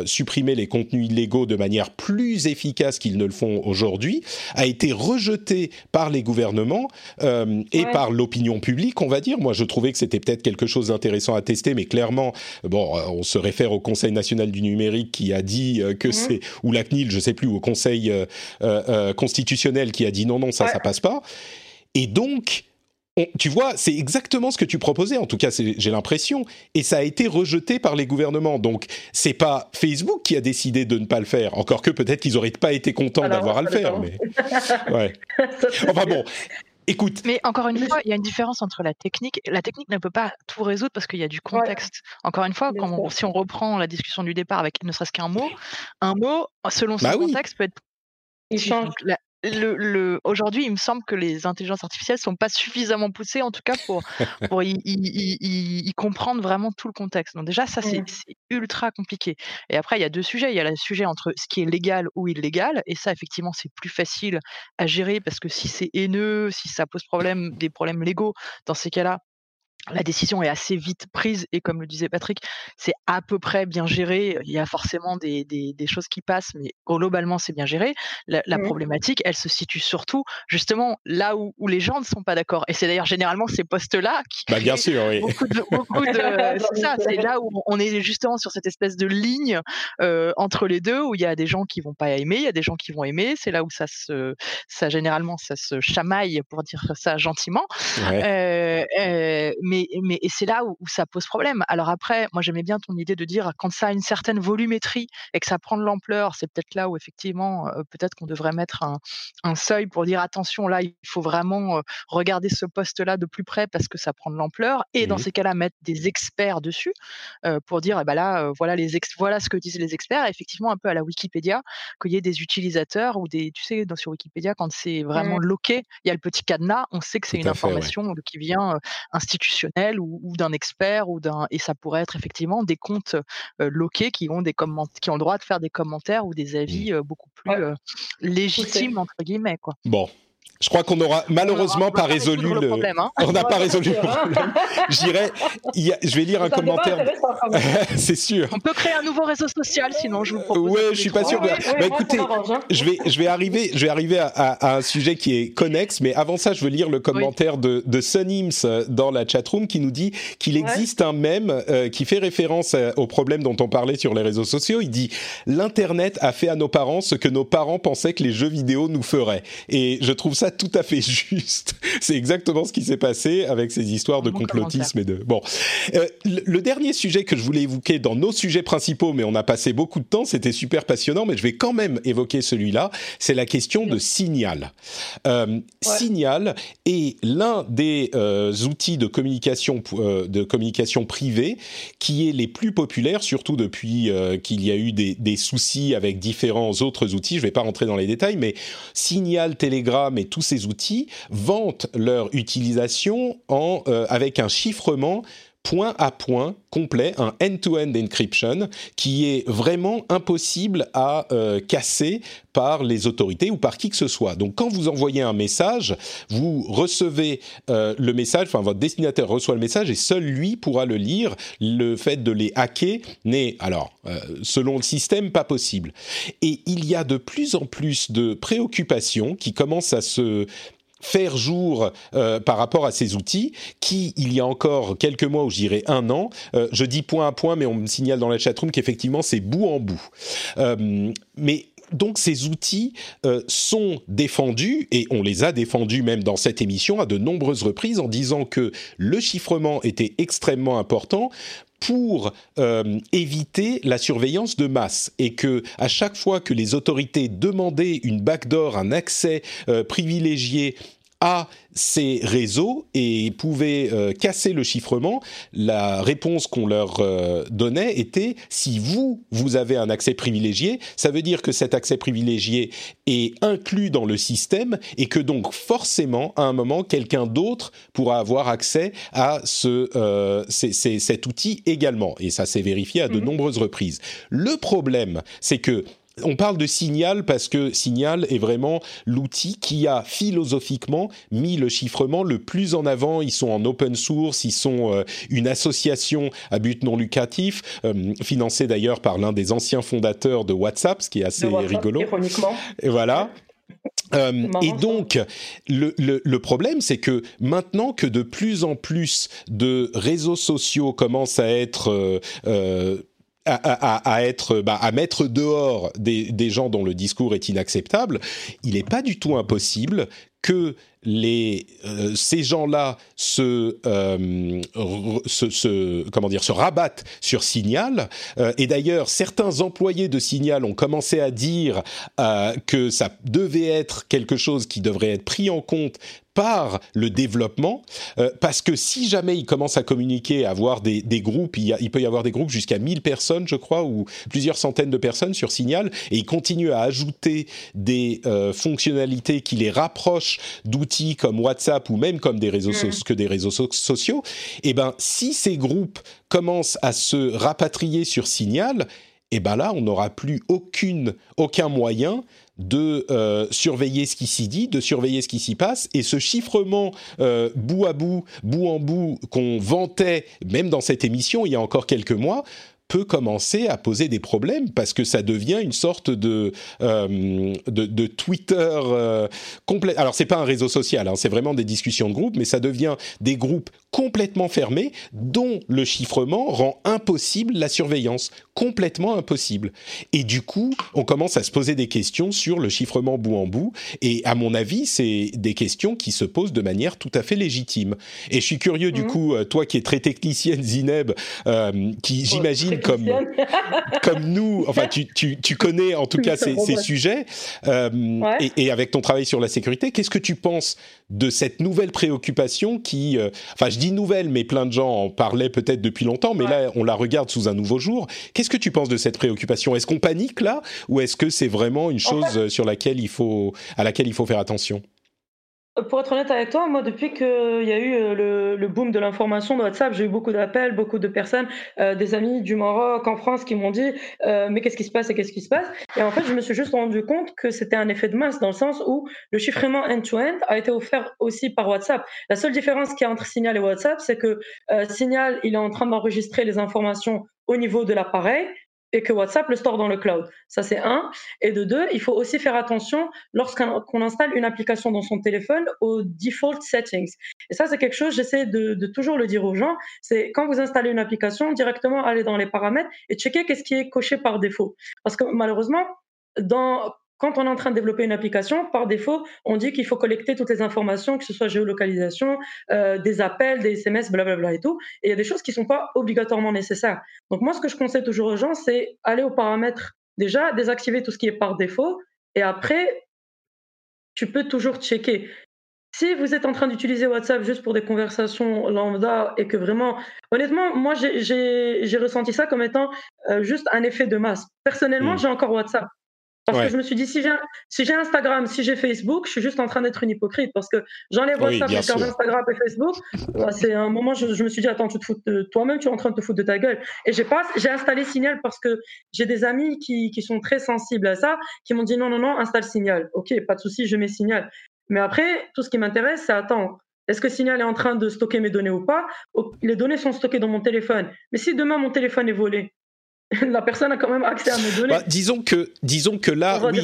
supprimer les contenus illégaux de manière plus efficace qu'ils ne le font aujourd'hui, a été rejeté par les gouvernements euh, et par l'opinion publique, on va dire. Moi, je trouvais que c'était peut-être quelque chose d'intéressant à tester, mais clairement, bon, euh, on se réfère au Conseil national du numérique qui a dit euh, que mhm. c'est, ou la CNIL, je sais plus, au Conseil constitutionnel qui a dit non, non, ça, ça passe pas. Et donc, tu vois, c'est exactement ce que tu proposais, en tout cas j'ai l'impression, et ça a été rejeté par les gouvernements. Donc c'est pas Facebook qui a décidé de ne pas le faire, encore que peut-être qu'ils auraient pas été contents d'avoir à le faire. Mais... [LAUGHS] ouais. enfin bon. Écoute. Mais encore une fois, il y a une différence entre la technique. La technique ne peut pas tout résoudre parce qu'il y a du contexte. Encore une fois, quand si on reprend la discussion du départ avec ne serait-ce qu'un mot, un mot, selon son bah contexte, peut être il change le, aujourd'hui, il me semble que les intelligences artificielles sont pas suffisamment poussées, en tout cas pour, pour y, y, comprendre vraiment tout le contexte. Donc déjà, ça, c'est ultra compliqué. Et après, il y a deux sujets. Il y a le sujet entre ce qui est légal ou illégal, et ça, effectivement, c'est plus facile à gérer parce que si c'est haineux, si ça pose problème, des problèmes légaux, dans ces cas-là, la décision est assez vite prise et comme le disait Patrick, c'est à peu près bien géré. Il y a forcément des, des, des choses qui passent, mais globalement c'est bien géré. La, la, mmh. problématique, elle se situe surtout justement là où, où les gens ne sont pas d'accord. Et c'est d'ailleurs généralement ces postes-là qui bah, bien sûr, oui. beaucoup de, [LAUGHS] beaucoup de c'est ça, c'est là où on est justement sur cette espèce de ligne euh, entre les deux où il y a des gens qui vont pas aimer, il y a des gens qui vont aimer. C'est là où ça se, ça généralement ça se chamaille pour dire ça gentiment. Ouais. Euh, euh, mais mais, et c'est là où, ça pose problème. Alors après, moi j'aimais bien ton idée de dire quand ça a une certaine volumétrie et que ça prend de l'ampleur, c'est peut-être là où effectivement, euh, peut-être qu'on devrait mettre un, un, seuil pour dire attention, là il faut vraiment euh, regarder ce poste-là de plus près parce que ça prend de l'ampleur. Et mmh. dans ces cas-là, mettre des experts dessus euh, pour dire, eh ben là, voilà les voilà ce que disent les experts. Et effectivement, un peu à la Wikipédia, qu'il y ait des utilisateurs ou des, tu sais, dans, sur Wikipédia, quand c'est vraiment mmh. loqué, il y a le petit cadenas, on sait que c'est une information ouais. qui vient institutionnelle ou, ou d'un expert ou d'un et ça pourrait être effectivement des comptes euh, loqués qui ont des qui ont le droit de faire des commentaires ou des avis euh, beaucoup plus euh, légitimes entre guillemets quoi. Bon, je crois qu'on n'aura malheureusement pas, résolu le. Problème, hein. On n'a pas résolu le [LAUGHS] problème. J'irai. Je vais lire un commentaire. [LAUGHS] c'est sûr. On peut créer un nouveau réseau social, sinon je vous propose. Ouais, je suis pas sûr. De... Bah, écoutez, hein. je vais, je vais arriver, je vais arriver à, à, à, un sujet qui est connexe, mais avant ça, je veux lire le commentaire oui. de, de Sunims dans la chatroom qui nous dit qu'il existe ouais. un mème euh, qui fait référence euh, au problème dont on parlait sur les réseaux sociaux. Il dit l'internet a fait à nos parents ce que nos parents pensaient que les jeux vidéo nous feraient, et je trouve ça tout à fait juste. [LAUGHS] C'est exactement ce qui s'est passé avec ces histoires de complotisme et de. Bon, euh, le, dernier sujet que je voulais évoquer dans nos sujets principaux, mais on a passé beaucoup de temps, c'était super passionnant, mais je vais quand même évoquer celui-là. C'est la question de Signal. Euh, ouais. Signal est l'un des euh, outils de communication de communication privée qui est les plus populaires, surtout depuis qu'il y a eu des, des, soucis avec différents autres outils. Je ne vais pas rentrer dans les détails, mais Signal, Telegram et tous ces outils vantent leur utilisation en, euh, avec un chiffrement point à point complet, un end-to-end -end encryption qui est vraiment impossible à euh, casser par les autorités ou par qui que ce soit. Donc quand vous envoyez un message, vous recevez euh, le message, enfin votre destinataire reçoit le message et seul lui pourra le lire. Le fait de les hacker n'est, alors, euh, selon le système, pas possible. Et il y a de plus en plus de préoccupations qui commencent à se faire jour euh, par rapport à ces outils qui, il y a encore quelques mois ou je dirais un an, euh, je dis point à point, mais on me signale dans la chatroom qu'effectivement c'est bout en bout. Euh, mais donc ces outils euh, sont défendus, et on les a défendus même dans cette émission à de nombreuses reprises en disant que le chiffrement était extrêmement important pour euh, éviter la surveillance de masse et que à chaque fois que les autorités demandaient une backdoor, un accès euh, privilégié à ces réseaux et pouvaient euh, casser le chiffrement, la réponse qu'on leur euh, donnait était si vous, vous avez un accès privilégié, ça veut dire que cet accès privilégié est inclus dans le système et que donc forcément, à un moment, quelqu'un d'autre pourra avoir accès à ce, euh, c est, c est, cet outil également. Et ça s'est vérifié à de mmh. nombreuses reprises. Le problème, c'est que on parle de Signal parce que Signal est vraiment l'outil qui a philosophiquement mis le chiffrement le plus en avant. Ils sont en open source, ils sont euh, une association à but non lucratif, euh, financée d'ailleurs par l'un des anciens fondateurs de WhatsApp, ce qui est assez WhatsApp, rigolo. Et voilà. Euh, et donc, le, le, le problème, c'est que maintenant que de plus en plus de réseaux sociaux commencent à être euh, euh, bah, à mettre dehors des, gens dont le discours est inacceptable, il n'est pas du tout impossible que euh, ces gens-là se, euh, se, rabattent sur Signal. Euh, et d'ailleurs, certains employés de Signal ont commencé à dire que ça devait être quelque chose qui devrait être pris en compte par le développement, euh, parce que si jamais ils commencent à communiquer, à avoir des, des groupes, il, y a, il, peut y avoir des groupes jusqu'à 1000 personnes, je crois, ou plusieurs centaines de personnes sur Signal, et ils continuent à ajouter des euh, fonctionnalités qui les rapprochent d'outils comme WhatsApp ou même comme des réseaux mmh. so que des réseaux so sociaux, et eh ben si ces groupes commencent à se rapatrier sur Signal, et ben là, on n'aura plus aucune, aucun moyen de euh, surveiller ce qui s'y dit, de surveiller ce qui s'y passe, et ce chiffrement euh, bout à bout, bout en bout, qu'on vantait même dans cette émission il y a encore quelques mois, peut commencer à poser des problèmes parce que ça devient une sorte de euh, de, Twitter euh, complet. Alors c'est pas un réseau social, hein, c'est vraiment des discussions de groupe, mais ça devient des groupes complètement fermés dont le chiffrement rend impossible la surveillance, complètement impossible. Et du coup, on commence à se poser des questions sur le chiffrement bout en bout. Et à mon avis, c'est des questions qui se posent de manière tout à fait légitime. Et je suis curieux du mmh. coup, euh, toi qui es très technicienne, Zineb, euh, qui j'imagine comme, [LAUGHS] comme nous, enfin, tu, tu, tu connais en tout cas ces, ces sujets, euh, et, et, avec ton travail sur la sécurité, qu'est-ce que tu penses de cette nouvelle préoccupation qui, euh, enfin, je dis nouvelle, mais plein de gens en parlaient peut-être depuis longtemps, mais là, on la regarde sous un nouveau jour. Qu'est-ce que tu penses de cette préoccupation? Est-ce qu'on panique là, ou est-ce que c'est vraiment une chose sur laquelle il faut, à laquelle il faut faire attention? Pour être honnête avec toi, moi, depuis qu'il y a eu euh, le, le boom de l'information de WhatsApp, j'ai eu beaucoup d'appels, beaucoup de personnes, euh, des amis du Maroc, en France, qui m'ont dit euh, Mais qu'est-ce qui se passe et qu'est-ce qui se passe? Et en fait, je me suis juste rendu compte que c'était un effet de masse, dans le sens où le chiffrement end-to-end a été offert aussi par WhatsApp. La seule différence qu'il y a entre Signal et WhatsApp, c'est que euh, Signal, il est en train d'enregistrer les informations au niveau de l'appareil, et que WhatsApp le store dans le cloud. Ça, c'est un. Et de deux, il faut aussi faire attention lorsqu'on installe une application dans son téléphone aux default settings. Et ça, c'est quelque chose, j'essaie de, de, toujours le dire aux gens, c'est quand vous installez une application, directement aller dans les paramètres et checker qu'est-ce qui est coché par défaut. Parce que malheureusement, dans, quand on est en train de développer une application, par défaut, on dit qu'il faut collecter toutes les informations, que ce soit géolocalisation, euh, des appels, des SMS, blablabla et tout. Et il y a des choses qui ne sont pas obligatoirement nécessaires. Donc moi, ce que je conseille toujours aux gens, c'est aller aux paramètres déjà, désactiver tout ce qui est par défaut, et après, tu peux toujours checker. Si vous êtes en train d'utiliser WhatsApp juste pour des conversations lambda et que vraiment, honnêtement, moi j'ai ressenti ça comme étant euh, juste un effet de masse. Personnellement, mmh. j'ai encore WhatsApp. Parce que je me suis dit, si j'ai, si Instagram, si j'ai Facebook, je suis juste en train d'être une hypocrite. Parce que j'enlève WhatsApp, oui, je Instagram et Facebook. [LAUGHS] Bah, c'est un moment, je, je, me suis dit, attends, tu te fous de, toi-même, tu es en train de te foutre de ta gueule. Et j'ai pas, j'ai installé Signal parce que j'ai des amis qui, qui sont très sensibles à ça, qui m'ont dit, non, non, non, installe Signal. Ok, pas de souci, je mets Signal. Mais après, tout ce qui m'intéresse, c'est, attends, est-ce que Signal est en train de stocker mes données ou pas? Les données sont stockées dans mon téléphone. Mais si demain mon téléphone est volé, [LAUGHS] la personne a quand même accès à mes données. Bah, disons que, disons que là, oui,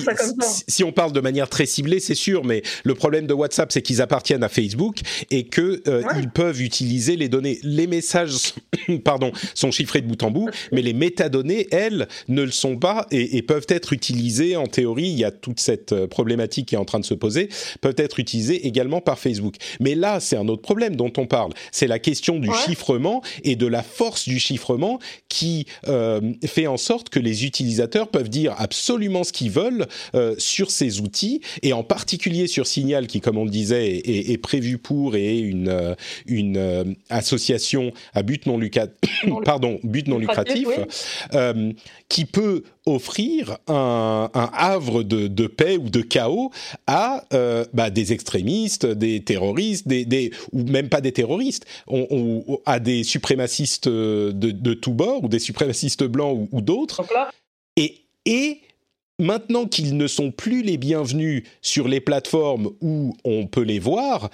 si on parle de manière très ciblée, c'est sûr, mais le problème de WhatsApp, c'est qu'ils appartiennent à Facebook et que euh, ils peuvent utiliser les données. Les messages, [COUGHS] pardon, sont chiffrés de bout en bout, mais les métadonnées, elles, ne le sont pas et, et, peuvent être utilisées. En théorie, il y a toute cette euh, problématique qui est en train de se poser, peuvent être utilisées également par Facebook. Mais là, c'est un autre problème dont on parle. C'est la question du ouais. chiffrement et de la force du chiffrement qui euh, fait en sorte que les utilisateurs peuvent dire absolument ce qu'ils veulent euh, sur ces outils et en particulier sur Signal qui, comme on le disait, est, est prévu pour et est une, euh, une euh, association à but non, lucratif, [COUGHS] pardon, but non lucratif. Euh, qui peut offrir un, un havre de, de, paix ou de chaos à euh, bah, des extrémistes, des terroristes, des, des, ou même pas des terroristes, on, on, à des suprémacistes de, de tous bords ou des suprémacistes blancs ou, ou d'autres. Et, et maintenant qu'ils ne sont plus les bienvenus sur les plateformes où on peut les voir,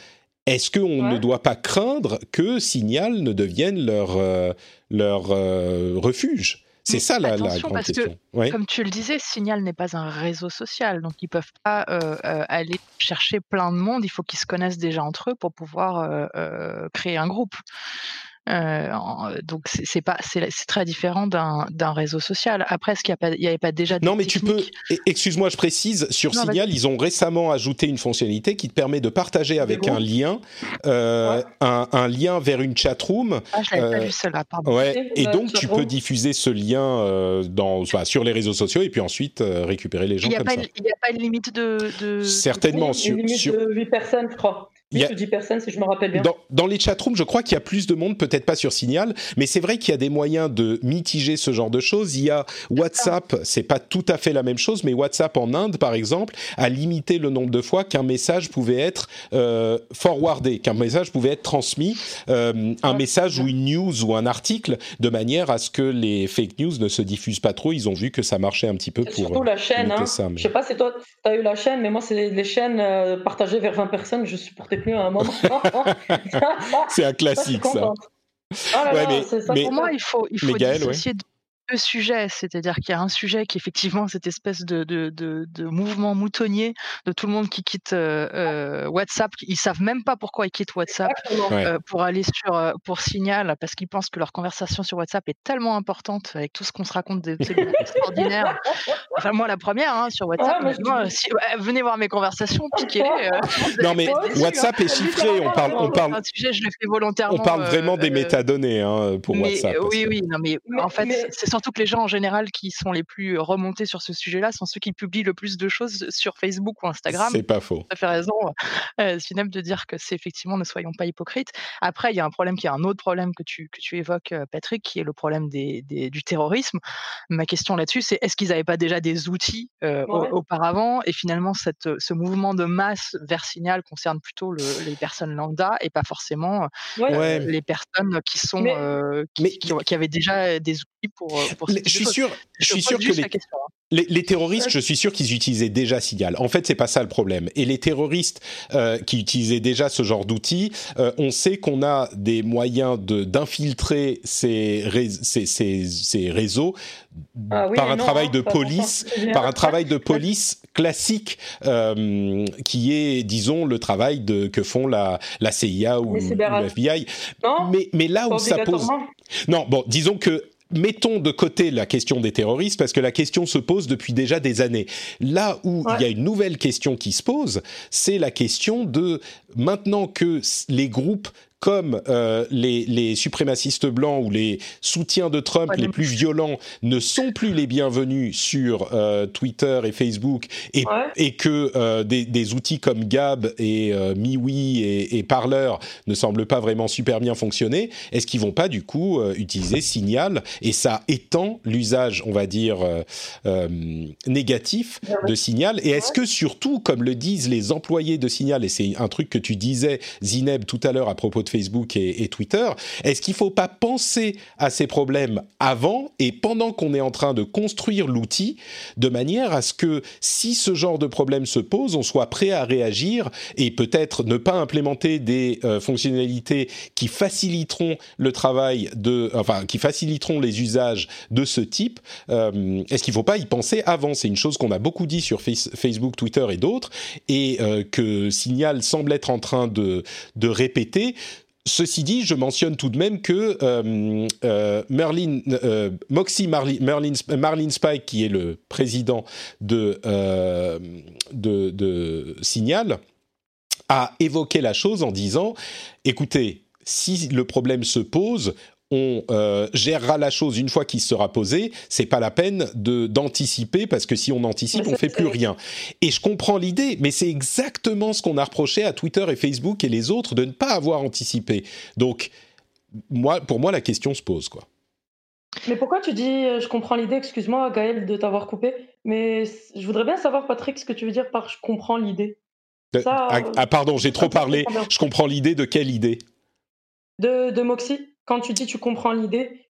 est-ce qu'on ouais. ne doit pas craindre que Signal ne devienne leur, euh, leur euh, refuge? C'est ça la, la grande parce question. Que, ouais. Comme tu le disais, Signal n'est pas un réseau social, donc ils peuvent pas euh, euh, aller chercher plein de monde. Il faut qu'ils se connaissent déjà entre eux pour pouvoir euh créer un groupe. Euh, donc c'est pas c'est très différent d'un réseau social. Après, est-ce qu'il n'y avait pas déjà Non, mais tu peux. Excuse-moi, je précise. Sur non, Signal, ils ont récemment ajouté une fonctionnalité qui te permet de partager avec un lien, euh, ouais. un, un, lien vers une chatroom. Ah, je l'avais euh, pas vu cela. Pardon. Ouais. Et donc tu peux diffuser ce lien euh, dans enfin, sur les réseaux sociaux et puis ensuite euh, récupérer les gens comme pas, ça. Il n'y a pas une limite de, de... certainement oui, sur une limite sur de 8 personnes, je crois. Il y a, 10 personnes, si je me rappelle bien. Dans, dans les chatrooms, je crois qu'il y a plus de monde, peut-être pas sur Signal, mais c'est vrai qu'il y a des moyens de mitiger ce genre de choses. Il y a WhatsApp, c'est pas tout à fait la même chose, mais WhatsApp en Inde, par exemple, a limité le nombre de fois qu'un message pouvait être euh, forwardé, qu'un message pouvait être transmis, euh, un message ou une news ou un article, de manière à ce que les fake news ne se diffusent pas trop. Ils ont vu que ça marchait un petit peu pour. Surtout la chaîne. Hein. Ça, Je sais pas si toi, tu as eu la chaîne, mais moi, c'est les chaînes euh, partagées vers 20 personnes. Je supportais à un moment. [LAUGHS] c'est un classique, ça. Oh ouais, mais, Pour moi, il faut, il faut dissocier deux sujets, c'est-à-dire qu'il y a un sujet qui est effectivement cette espèce de, de, de, de mouvement moutonnier de tout le monde qui quitte euh, euh WhatsApp. Ils savent même pas pourquoi ils quittent WhatsApp euh, pour aller sur euh, pour Signal parce qu'ils pensent que leur conversation sur WhatsApp est tellement importante avec tout ce qu'on se raconte de [LAUGHS] extraordinaire. Enfin moi la première hein, sur WhatsApp. venez voir mes conversations, piquez-les. [LAUGHS] non mais WhatsApp est chiffré. On parle on parle. Un sujet, je le fais volontairement. On parle vraiment des métadonnées hein, pour WhatsApp. Oui oui non mais, en fait c'est surtout que les gens en général qui sont les plus remontés sur ce sujet-là sont ceux qui publient le plus de choses sur Facebook ou Instagram. C'est pas faux. Tu as fait raison, euh, de dire que c'est effectivement, ne soyons pas hypocrites. Après, il y a un problème qui est un autre problème que tu, que tu évoques, euh, Patrick, qui est le problème des, du terrorisme. Ma question là-dessus, c'est est-ce qu'ils n'avaient pas déjà des outils euh, auparavant? Et finalement, cette, ce mouvement de masse vers Signal concerne plutôt les personnes lambda et pas forcément euh, les personnes qui sont qui, qui, avaient déjà des outils pour je suis sûr, je suis sûr que hein. les, les, terroristes, je suis sûr qu'ils utilisaient déjà Signal. En fait, c'est pas ça le problème. Et les terroristes euh, qui utilisaient déjà ce genre d'outils, euh, on sait qu'on a des moyens de d'infiltrer ces, ces, ces, ces, réseaux ah par un travail de police, par un travail de police classique euh, qui est, disons, le travail de, que font la, la CIA ou, ou le FBI. mais, mais là où ça pose, non, bon, disons que mettons de côté la question des terroristes parce que la question se pose depuis déjà des années. Là où il y a une nouvelle question qui se pose, c'est la question de maintenant que les groupes comme euh, les, les, suprémacistes blancs ou les soutiens de Trump les plus violents ne sont plus les bienvenus sur euh, Twitter et Facebook et, et que euh, des, des, outils comme Gab et euh, MiWi et, et, Parler ne semblent pas vraiment super bien fonctionner, est-ce qu'ils vont pas du coup euh, utiliser Signal et ça étend l'usage, on va dire, négatif de Signal et est-ce que surtout, comme le disent les employés de Signal, et c'est un truc que tu disais, Zineb, tout à l'heure à propos de Facebook et, Twitter. Est-ce qu'il ne faut pas penser à ces problèmes avant et pendant qu'on est en train de construire l'outil, de manière à ce que si ce genre de problème se pose, on soit prêt à réagir et peut-être ne pas implémenter des euh, fonctionnalités qui faciliteront le travail de, enfin, qui faciliteront les usages de ce type. Euh, est-ce qu'il ne faut pas y penser avant? C'est une chose qu'on a beaucoup dit sur Facebook, Twitter et d'autres, et euh, que Signal semble être en train de, de répéter. Ceci dit, je mentionne tout de même que euh, euh, Merlin, euh, Moxie Merlin, Marlin Spike, qui est le président de, de, de Signal, a évoqué la chose en disant, écoutez, si le problème se pose, on euh, gérera la chose une fois qu'il sera posé. C'est pas la peine de d'anticiper parce que si on anticipe, on fait plus rien. Et je comprends l'idée, mais c'est exactement ce qu'on a reproché à Twitter et Facebook et les autres de ne pas avoir anticipé. Donc, moi, pour moi, la question se pose, quoi. Mais pourquoi tu dis, euh, je comprends l'idée, excuse-moi Gaël de t'avoir coupé, mais je voudrais bien savoir, Patrick, ce que tu veux dire par je comprends l'idée. ah, ah, pardon, j'ai trop parlé. Je comprends l'idée de quelle idée? De, de Moxie quand tu dis tu comprends l'idée,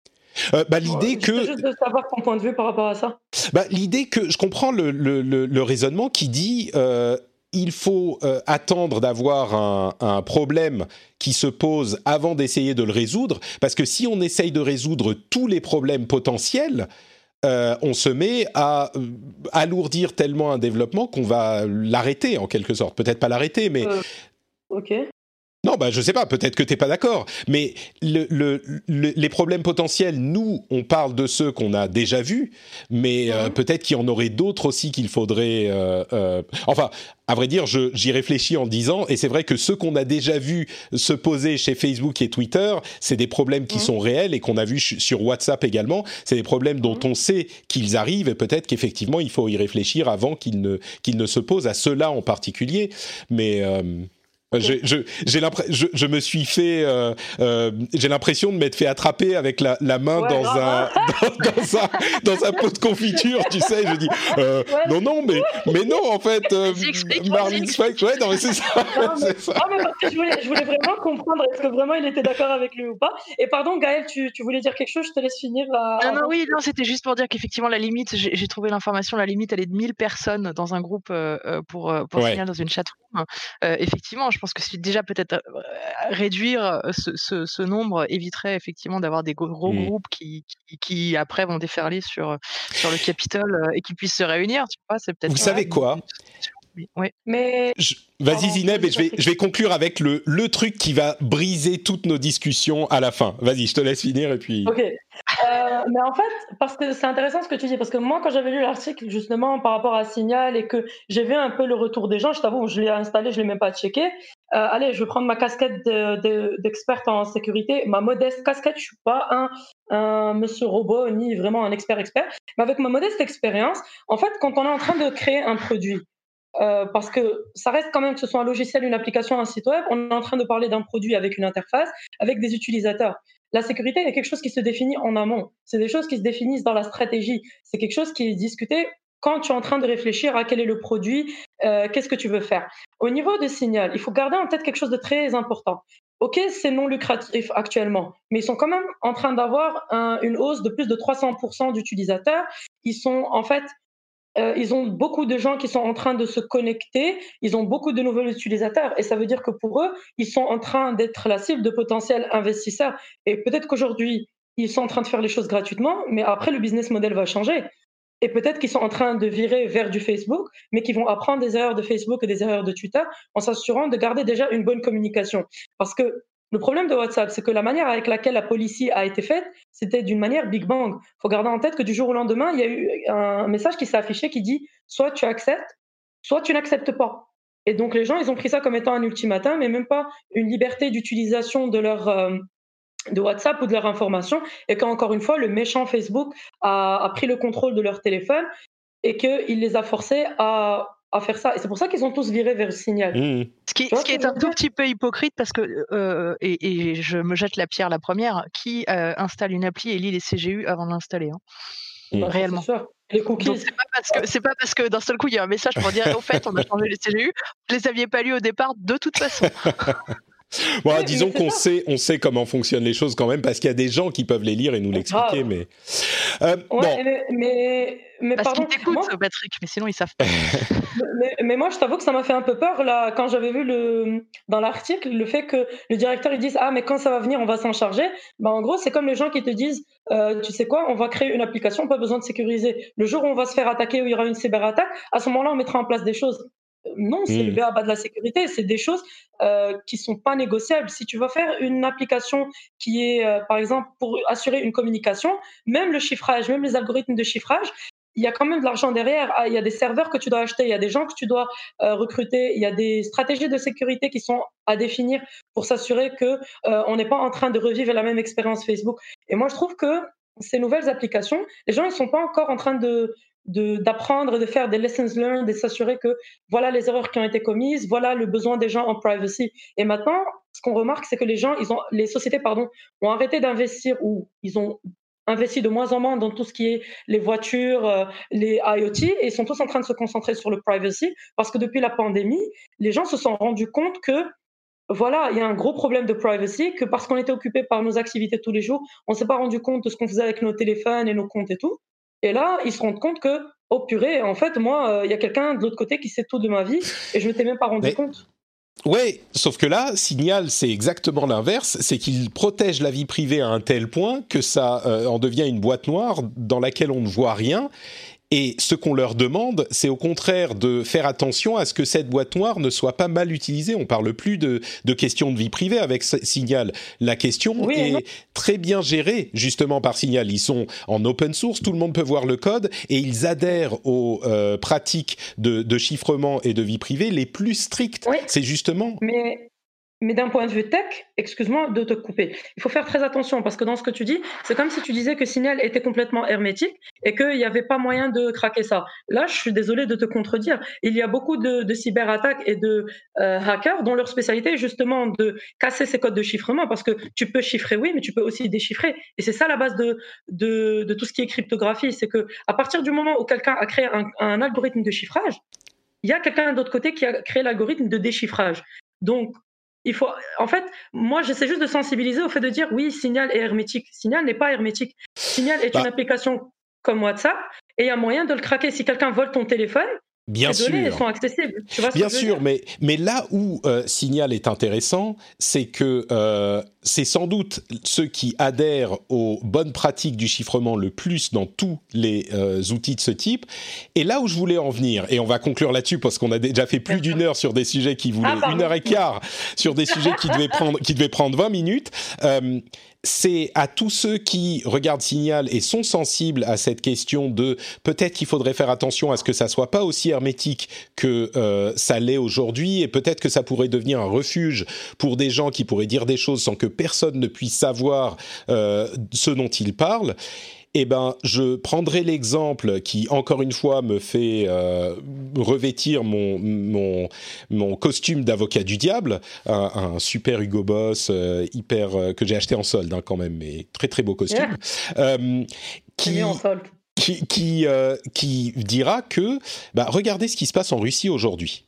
euh, bah, l'idée que juste de savoir ton point de vue par rapport à ça. Bah, l'idée que je comprends le, le, le, raisonnement qui dit euh, il faut euh, attendre d'avoir un, un, problème qui se pose avant d'essayer de le résoudre, parce que si on essaye de résoudre tous les problèmes potentiels, euh, on se met à euh, alourdir tellement un développement qu'on va l'arrêter en quelque sorte. Peut-être pas l'arrêter, mais Ok. Non, bah, je sais pas, peut-être que t'es pas d'accord, mais le, les problèmes potentiels, nous, on parle de ceux qu'on a déjà vus, mais euh, mhm. peut-être qu'il y en aurait d'autres aussi qu'il faudrait... Euh, euh, enfin, à vrai dire, j'y réfléchis en disant, et c'est vrai que ceux qu'on a déjà vus se poser chez Facebook et Twitter, c'est des problèmes qui mhm. sont réels et qu'on a vus sur WhatsApp également, c'est des problèmes dont mhm. on sait qu'ils arrivent et peut-être qu'effectivement, il faut y réfléchir avant qu'ils ne, qu'ils ne se posent à ceux-là en particulier, mais... J'ai, je, j'ai je, je, me suis fait, euh, euh, j'ai l'impression de m'être fait attraper avec la, la main dans, un, [LAUGHS] dans, dans, un, dans un pot de confiture, tu sais. Je dis, euh, non, non, mais, mais non, en fait, euh, [LAUGHS] Marlene Spike, ouais, non, mais c'est ça. Non, [LAUGHS] mais, ça. Non, mais parce que je voulais, je voulais vraiment comprendre est-ce que vraiment il était d'accord avec lui ou pas. Et pardon, Gaël, tu, tu voulais dire quelque chose? Je te laisse finir. À... Non, non, oui, non, c'était juste pour dire qu'effectivement, la limite, j'ai, j'ai trouvé l'information, la limite, elle est de 1000 personnes dans un groupe pour, pour ouais. signaler dans une chatroom. effectivement, je pense que si déjà peut-être réduire ce, ce, ce, nombre éviterait effectivement d'avoir des gros mmh. groupes qui, qui, qui, après vont déferler sur, sur le Capitole et qui puissent se réunir. Tu vois, c'est peut-être. Vous savez quoi? Oui. Mais je... vas-y Zineb et je vais je vais conclure avec le le truc qui va briser toutes nos discussions à la fin. Vas-y, je te laisse finir et puis. Ok. Euh, mais en fait, parce que c'est intéressant ce que tu dis, parce que moi quand j'avais lu l'article justement par rapport à Signal et que j'ai vu un peu le retour des gens, je t'avoue, je l'ai installé, je l'ai même pas checké. Euh, allez, je vais prendre ma casquette d'experte de, de, en sécurité, ma modeste casquette. Je suis pas un, un monsieur robot ni vraiment un expert expert, mais avec ma modeste expérience, en fait, quand on est en train de créer un produit euh, parce que ça reste quand même que ce soit un logiciel, une application, un site web, on est en train de parler d'un produit avec une interface, avec des utilisateurs. La sécurité est quelque chose qui se définit en amont. C'est des choses qui se définissent dans la stratégie. C'est quelque chose qui est discuté quand tu es en train de réfléchir à quel est le produit, euh, qu'est-ce que tu veux faire. Au niveau de Signal, il faut garder en tête quelque chose de très important. Ok, c'est non lucratif actuellement, mais ils sont quand même en train d'avoir un, une hausse de plus de 300% d'utilisateurs. Ils sont en fait euh, ils ont beaucoup de gens qui sont en train de se connecter, ils ont beaucoup de nouveaux utilisateurs et ça veut dire que pour eux, ils sont en train d'être la cible de potentiels investisseurs. Et peut-être qu'aujourd'hui, ils sont en train de faire les choses gratuitement, mais après, le business model va changer. Et peut-être qu'ils sont en train de virer vers du Facebook, mais qu'ils vont apprendre des erreurs de Facebook et des erreurs de Twitter en s'assurant de garder déjà une bonne communication. Parce que le problème de WhatsApp, c'est que la manière avec laquelle la policy a été faite, c'était d'une manière Big Bang. Il faut garder en tête que du jour au lendemain, il y a eu un message qui s'est affiché qui dit soit tu acceptes, soit tu n'acceptes pas. Et donc les gens, ils ont pris ça comme étant un ultimatum, mais même pas une liberté d'utilisation de leur euh, WhatsApp ou de leur information. Et qu'encore une fois, le méchant Facebook a, a pris le contrôle de leur téléphone et qu'il les a forcés à à faire ça. Et c'est pour ça qu'ils ont tous viré vers le signal. Mmh. Ce qui, ce qui est un tout petit peu hypocrite parce que, euh, et, et, je me jette la pierre la première, qui euh, installe une appli et lit les CGU avant de l'installer hein. mmh. Réellement. Les cookies. C'est pas parce que c'est pas parce que d'un seul coup il y a un message pour dire au fait on a changé les CGU, vous les aviez pas lu au départ de toute façon. [LAUGHS] bon, ouais, disons qu'on sait, on sait comment fonctionnent les choses quand même, parce qu'il y a des gens qui peuvent les lire et nous l'expliquer. Mais, euh, ouais, bon. mais, mais, mais parce qu'ils t'écoutent, Patrick, mais sinon ils savent pas. [LAUGHS] mais, mais, moi, je t'avoue que ça m'a fait un peu peur là quand j'avais vu le dans l'article le fait que le directeur il dise ah mais quand ça va venir on va s'en charger. Bah en gros c'est comme les gens qui te disent euh, tu sais quoi on va créer une application pas besoin de sécuriser. Le jour où on va se faire attaquer où il y aura une cyberattaque à ce moment-là on mettra en place des choses. Non, c'est mmh. le bas de la sécurité. C'est des choses euh, qui sont pas négociables. Si tu vas faire une application qui est, euh, par exemple, pour assurer une communication, même le chiffrage, même les algorithmes de chiffrage, il y a quand même de l'argent derrière. Ah, il y a des serveurs que tu dois acheter, il y a des gens que tu dois euh, recruter, il y a des stratégies de sécurité qui sont à définir pour s'assurer que on n'est pas en train de revivre la même expérience Facebook. Et moi, je trouve que ces nouvelles applications, les gens ils sont pas encore en train de d'apprendre et de faire des lessons learned et s'assurer que voilà les erreurs qui ont été commises, voilà le besoin des gens en privacy. Et maintenant, ce qu'on remarque, c'est que les gens, ils ont, les sociétés, pardon, ont arrêté d'investir ou ils ont investi de moins en moins dans tout ce qui est les voitures, euh, les IoT, et ils sont tous en train de se concentrer sur le privacy parce que depuis la pandémie, les gens se sont rendus compte que voilà, il y a un gros problème de privacy, que parce qu'on était occupé par nos activités tous les jours, on s'est pas rendu compte de ce qu'on faisait avec nos téléphones et nos comptes et tout. Et là, ils se rendent compte que, oh purée, en fait, moi, euh, il y a quelqu'un de l'autre côté qui sait tout de ma vie et je m'étais même pas rendu Mais... compte. Ouais, sauf que là, Signal, c'est exactement l'inverse, c'est qu'il protège la vie privée à un tel point que ça euh, en devient une boîte noire dans laquelle on ne voit rien et ce qu'on leur demande, c'est au contraire de faire attention à ce que cette boîte noire ne soit pas mal utilisée. On parle plus de, de questions de vie privée avec Signal. La question oui, est non. très bien gérée justement par Signal. Ils sont en open source, tout le monde peut voir le code et ils adhèrent aux euh, pratiques de, de, chiffrement et de vie privée les plus strictes. Oui. C'est justement. Mais Mais d'un point de vue tech, excuse-moi de te couper, il faut faire très attention parce que dans ce que tu dis, c'est comme si tu disais que Signal était complètement hermétique et qu'il n'y avait pas moyen de craquer ça. Là, je suis désolé de te contredire. Il y a beaucoup de, cyberattaques et de euh, hackers dont leur spécialité est justement de casser ces codes de chiffrement parce que tu peux chiffrer, oui, mais tu peux aussi déchiffrer. Et c'est ça la base de, de, tout ce qui est cryptographie. C'est que à partir du moment où quelqu'un a créé un, un algorithme de chiffrage, il y a quelqu'un d'autre côté qui a créé l'algorithme de déchiffrage. Donc, il faut, en fait, moi, j'essaie juste de sensibiliser au fait de dire oui, Signal est hermétique. Signal n'est pas hermétique. Signal est une bah application comme WhatsApp et il y a moyen de le craquer. Si quelqu'un vole ton téléphone, Bien sûr. données sont accessibles. Bien sûr, mais, mais là où euh, Signal est intéressant, c'est que euh, c'est sans doute ceux qui adhèrent aux bonnes pratiques du chiffrement le plus dans tous les euh, outils de ce type. Et là où je voulais en venir, et on va conclure là-dessus parce qu'on a déjà fait plus d'une heure sur des sujets qui voulaient ah, une heure et quart sur des sujets qui devaient prendre qui devaient prendre 20 minutes c'est à tous ceux qui regardent Signal et sont sensibles à cette question de peut-être qu'il faudrait faire attention à ce que ça soit pas aussi hermétique que euh, ça l'est aujourd'hui et peut-être que ça pourrait devenir un refuge pour des gens qui pourraient dire des choses sans que personne ne puisse savoir euh, ce dont ils parlent eh ben, je prendrai l'exemple qui, encore une fois, me fait euh, revêtir mon, mon, mon costume d'avocat du diable, un, super Hugo Boss euh, hyper euh, que j'ai acheté en solde hein, quand même, mais très très beau costume. qui, en solde. qui, qui, qui, dira que, bah, regardez ce qui se passe en Russie aujourd'hui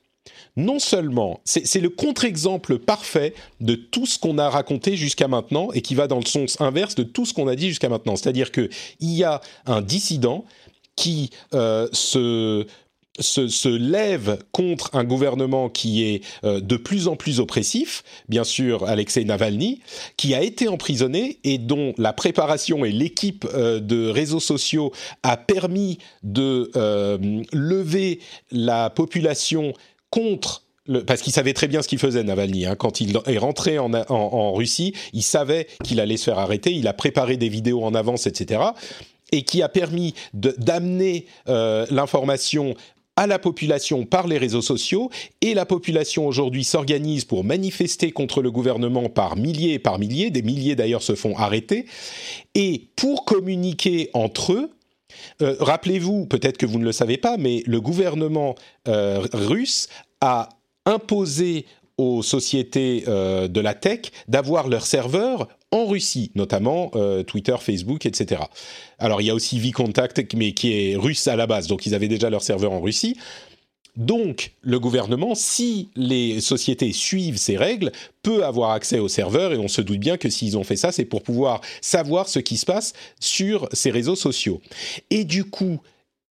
non seulement, c'est le contre-exemple parfait de tout ce qu'on a raconté jusqu'à maintenant et qui va dans le sens inverse de tout ce qu'on a dit jusqu'à maintenant. C'est-à-dire qu'il y a un dissident qui euh, se, se, lève contre un gouvernement qui est euh, de plus en plus oppressif, bien sûr Alexei Navalny, qui a été emprisonné et dont la préparation et l'équipe euh, de réseaux sociaux a permis de lever la population contre le, parce qu'il savait très bien ce qu'il faisait, Navalny. Hein. Quand il est rentré en, en, Russie, il savait qu'il allait se faire arrêter. Il a préparé des vidéos en avance, etc. Et qui a permis d'amener euh, l'information à la population par les réseaux sociaux. Et la population aujourd'hui s'organise pour manifester contre le gouvernement par milliers et par milliers. Des milliers d'ailleurs se font arrêter. Et pour communiquer entre eux, euh, rappelez-vous, peut-être que vous ne le savez pas, mais le gouvernement euh, russe a imposé aux sociétés euh, de la tech d'avoir leurs serveurs en Russie, notamment Twitter, Facebook, etc. Alors il y a aussi VContact, mais qui est russe à la base, donc ils avaient déjà leurs serveurs en Russie. Donc, le gouvernement, si les sociétés suivent ces règles, peut avoir accès aux serveurs et on se doute bien que s'ils ont fait ça, c'est pour pouvoir savoir ce qui se passe sur ces réseaux sociaux. Et du coup,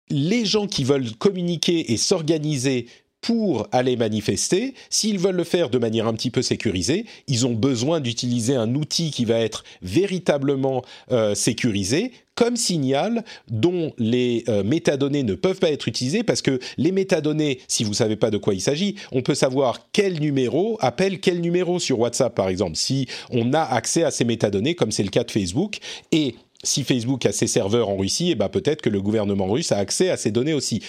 les gens qui veulent communiquer et s'organiser pour aller manifester, s'ils veulent le faire de manière un petit peu sécurisée, ils ont besoin d'utiliser un outil qui va être véritablement euh, sécurisé, comme Signal, dont les euh, métadonnées ne peuvent pas être utilisées parce que les métadonnées, si vous ne savez pas de quoi il s'agit, on peut savoir quel numéro appelle quel numéro sur WhatsApp, par exemple, si on a accès à ces métadonnées, comme c'est le cas de Facebook, et si Facebook a ses serveurs en Russie, eh ben peut-être que le gouvernement russe a accès à ces données aussi.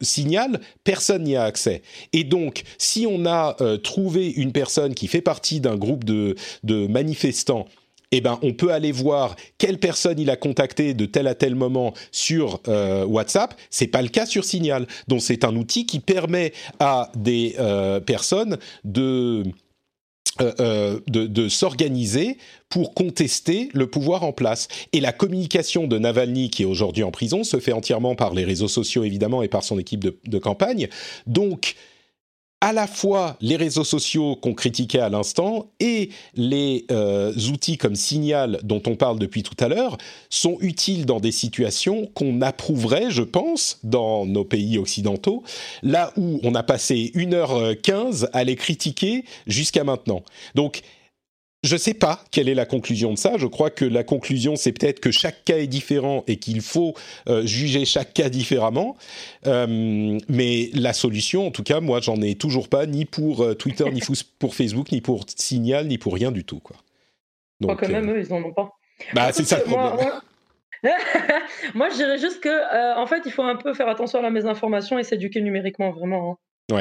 Signal, personne n'y a accès. Et donc, si on a euh, trouvé une personne qui fait partie d'un groupe de, manifestants eh ben, on peut aller voir quelle personne il a contacté de tel à tel moment sur euh, WhatsApp. C'est pas le cas sur Signal. Donc, c'est un outil qui permet à des euh, personnes de euh, euh, de, s'organiser pour contester le pouvoir en place. Et la communication de Navalny, qui est aujourd'hui en prison, se fait entièrement par les réseaux sociaux, évidemment, et par son équipe de campagne. Donc, à la fois les réseaux sociaux qu'on critiquait à l'instant et les euh, outils comme Signal dont on parle depuis tout à l'heure sont utiles dans des situations qu'on approuverait, je pense, dans nos pays occidentaux, là où on a passé 1h15 à les critiquer jusqu'à maintenant. Je ne sais pas quelle est la conclusion de ça. Je crois que la conclusion, c'est peut-être que chaque cas est différent et qu'il faut euh, juger chaque cas différemment. Euh, mais la solution, en tout cas, moi, j'en ai toujours pas, ni pour euh, Twitter, ni [LAUGHS] pour Facebook, ni pour Signal, ni pour rien du tout. Quoi. Donc, je crois que même eux, ils n'en ont pas. Bah, c'est ça le problème. Moi, [LAUGHS] moi, je dirais juste que, en fait, il faut un peu faire attention à la mésinformation et s'éduquer numériquement, vraiment. Hein.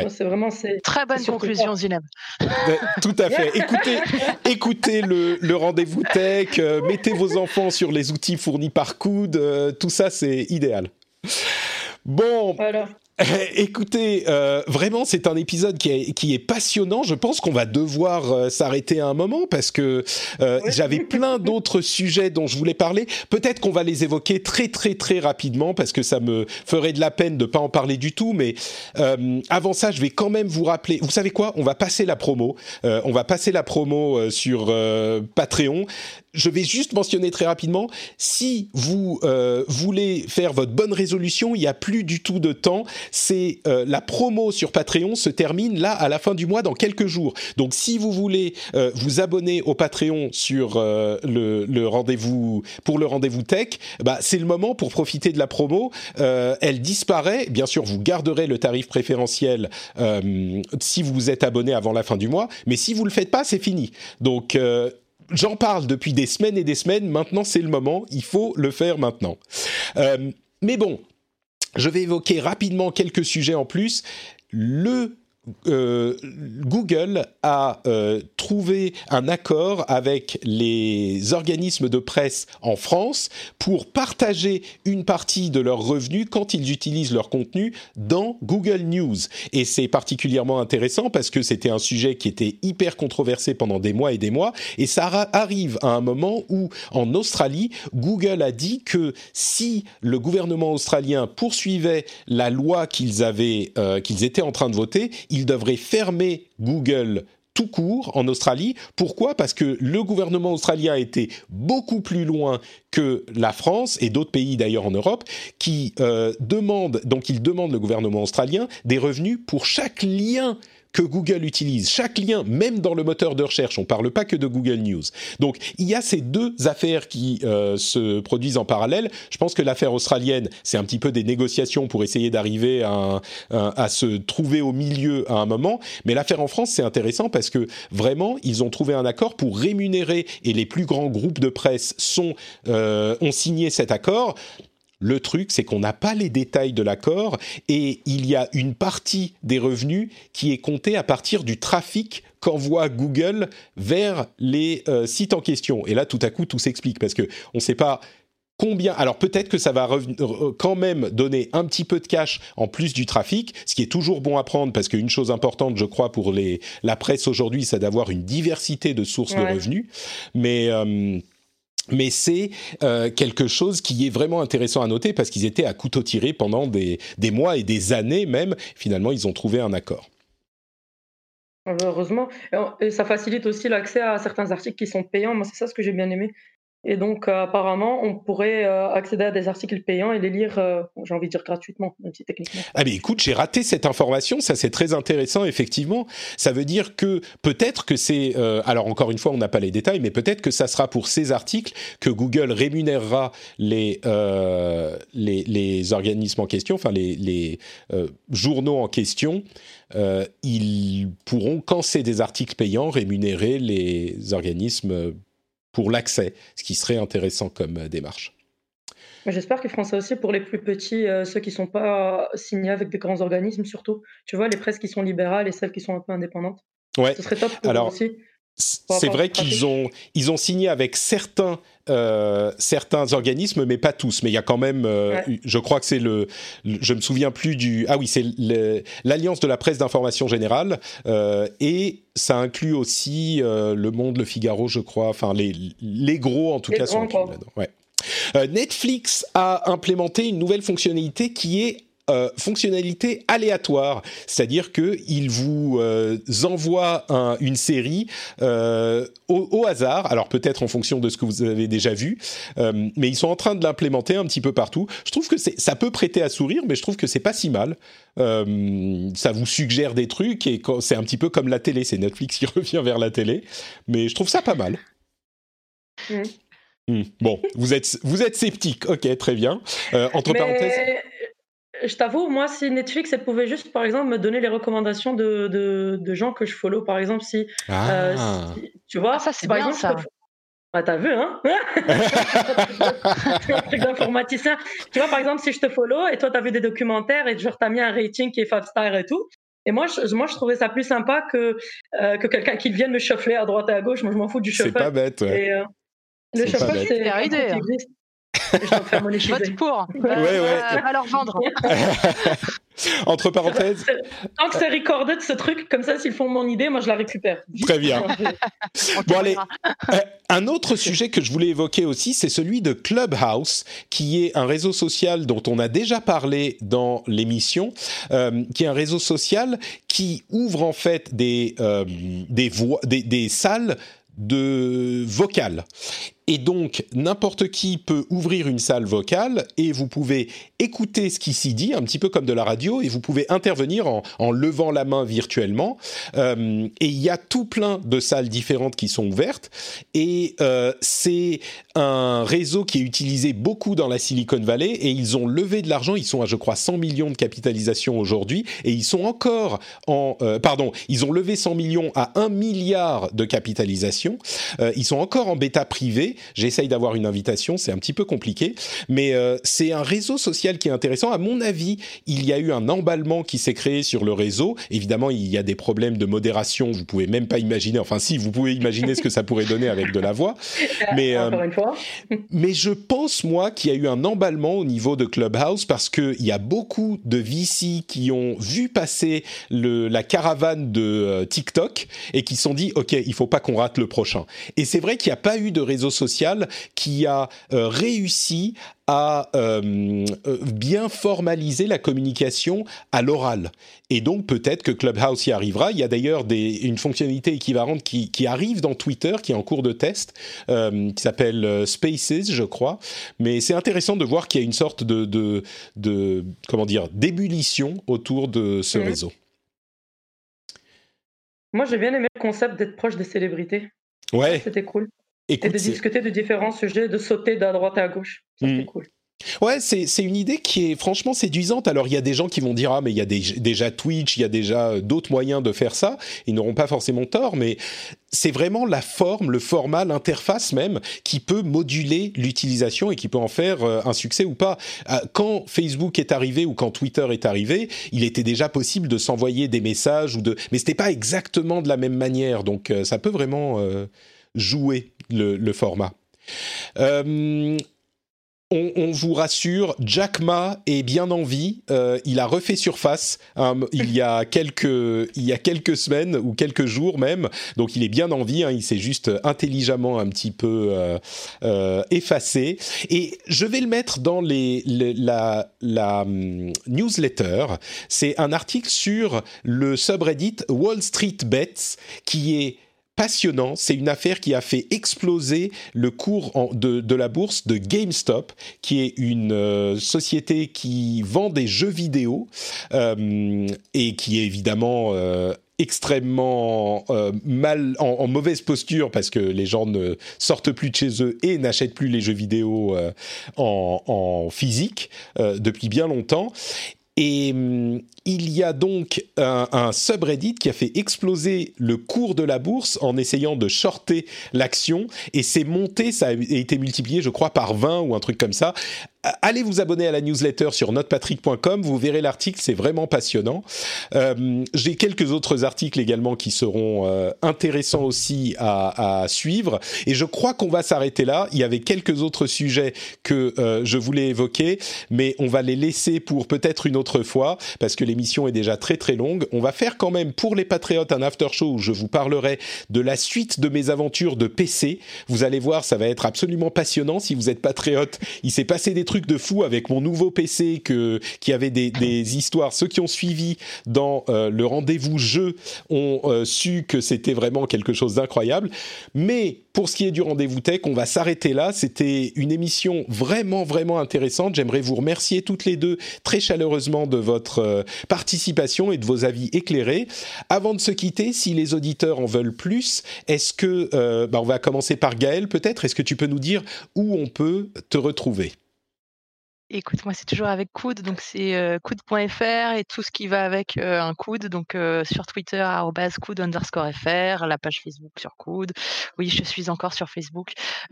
C'est vraiment très bonne conclusion, Zineb. Tout à fait. Écoutez, [LAUGHS] écoutez le, le rendez-vous tech, euh, mettez vos enfants sur les outils fournis par Coude, euh, tout ça c'est idéal. Bon, voilà. [LAUGHS] Écoutez, euh, vraiment, c'est un épisode qui est, qui est, passionnant. Je pense qu'on va devoir euh, s'arrêter à un moment parce que euh, j'avais plein d'autres [LAUGHS] sujets dont je voulais parler. Peut-être qu'on va les évoquer très très très rapidement parce que ça me ferait de la peine de pas en parler du tout. Mais avant ça, je vais quand même vous rappeler. Vous savez quoi? On va passer la promo. on va passer la promo sur Patreon je vais juste mentionner très rapidement, si vous euh, voulez faire votre bonne résolution, il n'y a plus du tout de temps. C'est euh, la promo sur Patreon se termine là à la fin du mois dans quelques jours. Donc si vous voulez euh, vous abonner au Patreon sur le, le rendez-vous pour le rendez-vous tech, bah c'est le moment pour profiter de la promo. elle disparaît. Bien sûr, vous garderez le tarif préférentiel si vous vous êtes abonné avant la fin du mois, mais si vous le faites pas, c'est fini. Donc j'en parle depuis des semaines et des semaines. Maintenant, c'est le moment. Il faut le faire maintenant. Euh, mais bon, je vais évoquer rapidement quelques sujets en plus. Le euh, Google a euh, trouvé un accord avec les organismes de presse en France pour partager une partie de leurs revenus quand ils utilisent leur contenu dans Google News. Et c'est particulièrement intéressant parce que c'était un sujet qui était hyper controversé pendant des mois et des mois. Et ça arrive à un moment où, en Australie, Google a dit que si le gouvernement australien poursuivait la loi qu'ils avaient, euh, qu'ils étaient en train de voter, il devrait fermer Google tout court en Australie. Pourquoi? Parce que le gouvernement australien a été beaucoup plus loin que la France et d'autres pays d'ailleurs en Europe qui euh, demandent, donc ils demandent le gouvernement australien des revenus pour chaque lien que Google utilise. Chaque lien, même dans le moteur de recherche, on ne parle pas que de Google News. Donc il y a ces deux affaires qui euh, se produisent en parallèle. Je pense que l'affaire australienne, c'est un petit peu des négociations pour essayer d'arriver à, à, se trouver au milieu à un moment. Mais l'affaire en France, c'est intéressant parce que vraiment, ils ont trouvé un accord pour rémunérer et les plus grands groupes de presse sont, euh, ont signé cet accord le truc, c'est qu'on n'a pas les détails de l'accord et il y a une partie des revenus qui est comptée à partir du trafic qu'envoie Google vers les euh, sites en question. Et là, tout à coup, tout s'explique parce que on ne sait pas combien. Alors peut-être que ça va quand même donner un petit peu de cash en plus du trafic, ce qui est toujours bon à prendre parce qu'une chose importante, je crois, pour les, la presse aujourd'hui, c'est d'avoir une diversité de sources de revenus. Mais euh, mais c'est euh, quelque chose qui est vraiment intéressant à noter parce qu'ils étaient à couteau tiré pendant des, mois et des années même. Finalement, ils ont trouvé un accord. Heureusement. Ça facilite aussi l'accès à certains articles qui sont payants. Moi, c'est ça ce que j'ai bien aimé. Et donc, euh, apparemment, on pourrait euh, accéder à des articles payants et les lire, euh, j'ai envie de dire gratuitement, même si techniquement. Ah, mais écoute, j'ai raté cette information, ça c'est très intéressant, effectivement. Ça veut dire que peut-être que c'est. alors, encore une fois, on n'a pas les détails, mais peut-être que ça sera pour ces articles que Google rémunérera les, les, les, organismes en question, enfin, les, les journaux en question. ils pourront, quand c'est des articles payants, rémunérer les organismes pour l'accès, ce qui serait intéressant comme euh, démarche. J'espère qu'ils feront ça aussi pour les plus petits, euh, ceux qui ne sont pas signés avec des grands organismes surtout. Tu vois, les presses qui sont libérales et celles qui sont un peu indépendantes. Ouais. Ce serait top pour Alors, aussi. C'est vrai qu'ils ont, ils ont signé avec certains, euh, certains organismes, mais pas tous. Mais il y a quand même, je crois que c'est le, je me souviens plus du, ah oui, c'est l'Alliance de la presse d'information générale, et ça inclut aussi Le Monde, Le Figaro, je crois, enfin les, les gros en tout cas sont inclus là-dedans. Netflix a implémenté une nouvelle fonctionnalité qui est euh, fonctionnalité aléatoire, c'est-à-dire qu'il vous euh, envoie une série euh, au, hasard, alors peut-être en fonction de ce que vous avez déjà vu, mais ils sont en train de l'implémenter un petit peu partout. Je trouve que ça peut prêter à sourire, mais je trouve que c'est pas si mal. ça vous suggère des trucs et c'est un petit peu comme la télé, c'est Netflix qui [LAUGHS] revient vers la télé, mais je trouve ça pas mal. Mmh. Mmh. Bon, vous êtes, vous êtes sceptique, ok, très bien. entre parenthèses je t'avoue, moi, si Netflix, elle pouvait juste, par exemple, me donner les recommandations de, de, gens que je follow, par exemple, si, euh, ah. tu vois, ah, ça c'est bien ça. Ah, t'as vu, hein? [LAUGHS] Un truc d'informaticien. Tu vois, par exemple, si je te follow et toi, t'as vu des documentaires et genre, t'as mis un rating qui est 5 star et tout, Et moi, je, moi, je trouvais ça plus sympa que, euh, que quelqu'un qui vienne me chauffer à droite et à gauche. Moi, je m'en fous du chauffeur. C'est pas bête, ouais. Et, euh, le C'est pas chauffeur, bête. c'est idée, hein. Je. Vote pour. Ouais, ouais. va leur vendre. [LAUGHS] Entre parenthèses, Tant que c'est recorded, ce truc, comme ça, s'ils font mon idée, moi, je la récupère. Très bien. [LAUGHS] On Bon, allez. Euh, un autre sujet que je voulais évoquer aussi, c'est celui de Clubhouse, qui est un réseau social dont on a déjà parlé dans l'émission, euh, qui est un réseau social qui ouvre en fait des, euh, des, voix, des, des salles de vocales. Et donc, n'importe qui peut ouvrir une salle vocale et vous pouvez écouter ce qui s'y dit, un petit peu comme de la radio, et vous pouvez intervenir en, levant la main virtuellement. Euh, et il y a tout plein de salles différentes qui sont ouvertes. Et euh, c'est un réseau qui est utilisé beaucoup dans la Silicon Valley. Et ils ont levé de l'argent. Ils sont à, je crois, 100 millions de capitalisation aujourd'hui. Et ils sont encore en... euh, pardon, ils ont levé 100 millions à 1 milliard de capitalisation. Ils sont encore en bêta privée. J'essaye d'avoir une invitation, c'est un petit peu compliqué, mais euh, c'est un réseau social qui est intéressant. À mon avis, il y a eu un emballement qui s'est créé sur le réseau. Évidemment, il y a des problèmes de modération. Vous pouvez même pas imaginer. Enfin, si, vous pouvez imaginer ce que ça pourrait donner avec de la voix. [LAUGHS] Mais euh, Encore une fois. mais je pense, moi, qu'il y a eu un emballement au niveau de Clubhouse parce qu'il y a beaucoup de VC qui ont vu passer le, la caravane de euh, TikTok et qui se sont dit, OK, il faut pas qu'on rate le prochain. Et c'est vrai qu'il n'y a pas eu de réseau social qui a euh, réussi à euh, euh, bien formaliser la communication à l'oral. Et donc peut-être que Clubhouse y arrivera. Il y a d'ailleurs une fonctionnalité équivalente qui, qui arrive dans Twitter, qui est en cours de test, euh, qui s'appelle Spaces, je crois. Mais c'est intéressant de voir qu'il y a une sorte de, de, de comment dire d'ébullition autour de ce Mhm. réseau. Moi, j'ai bien aimé le concept d'être proche des célébrités. Ouais, C'était cool. Et écoute, de c'est- discuter de différents sujets, de sauter de droite à gauche. Ça, Mm. c'est cool. Ouais, c'est c'est une idée qui est franchement séduisante. Alors il y a des gens qui vont dire ah mais il y a des- déjà Twitch, il y a déjà euh, d'autres moyens de faire ça. Ils n'auront pas forcément tort, mais c'est vraiment la forme, le format, l'interface même qui peut moduler l'utilisation et qui peut en faire euh, un succès ou pas. Euh, Quand Facebook est arrivé ou quand Twitter est arrivé, il était déjà possible de s'envoyer des messages ou de, mais c'était pas exactement de la même manière. Donc ça peut vraiment jouer le, format. Euh, on, vous rassure, Jack Ma est bien en vie. Euh, il a refait surface hein, il y a quelques il y a quelques semaines ou quelques jours même. Donc il est bien en vie. hein, il s'est juste intelligemment un petit peu euh, effacé. Et je vais le mettre dans les, la, hum, newsletter. C'est un article sur le subreddit Wall Street Bets qui est passionnant. C'est une affaire qui a fait exploser le cours de, la bourse de GameStop, qui est une euh, société qui vend des jeux vidéo euh, et qui est évidemment euh, extrêmement mal en, mauvaise posture parce que les gens ne sortent plus de chez eux et n'achètent plus les jeux vidéo en, physique depuis bien longtemps. Et hum, il y a donc un, un subreddit qui a fait exploser le cours de la bourse en essayant de shorter l'action et c'est monté, ça a été multiplié je crois par 20 ou un truc comme ça. Allez vous abonner à la newsletter sur notepatrick.com, vous verrez l'article, c'est vraiment passionnant. Euh, J'ai quelques autres articles également qui seront euh, intéressants aussi à, à suivre et je crois qu'on va s'arrêter là. Il y avait quelques autres sujets que euh, je voulais évoquer, mais on va les laisser pour peut-être une autre fois parce que l'émission est déjà très très longue. On va faire quand même pour les patriotes un after show où je vous parlerai de la suite de mes aventures de PC. Vous allez voir, ça va être absolument passionnant. Si vous êtes patriote, il s'est passé des trucs de fou avec mon nouveau PC que, qui avait des, histoires. Ceux qui ont suivi dans euh, le rendez-vous jeu ont euh, su que c'était vraiment quelque chose d'incroyable. Mais pour ce qui est du rendez-vous tech, on va s'arrêter là. C'était une émission vraiment, vraiment intéressante. J'aimerais vous remercier toutes les deux très chaleureusement de votre euh, participation et de vos avis éclairés. Avant de se quitter, si les auditeurs en veulent plus, est-ce que, bah, on va commencer par Gaël peut-être, est-ce que tu peux nous dire où on peut te retrouver? Écoute, moi, c'est toujours avec Coude, donc c'est euh, coude.fr et tout ce qui va avec euh, un coude. Donc euh, sur Twitter, coude underscore fr, la page Facebook sur coude. Oui, je suis encore sur Facebook. [LAUGHS]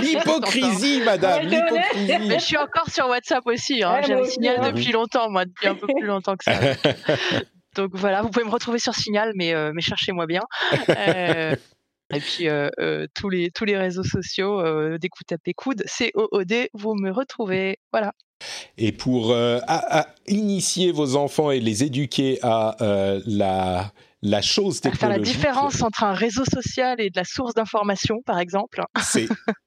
l'hypocrisie, madame, l'hypocrisie. Mais je suis encore sur WhatsApp aussi. Hein. J'ai un signal hein. depuis longtemps, moi, depuis un peu plus longtemps que ça. [LAUGHS] donc voilà, vous pouvez me retrouver sur Signal, mais, mais cherchez-moi bien. Et puis tous les tous les réseaux sociaux, dès que vous tapez coude, C O O D, vous me retrouvez. Voilà. Et pour initier vos enfants et les éduquer à la la chose technologique. Faire la différence entre un réseau social et de la source d'information, par exemple.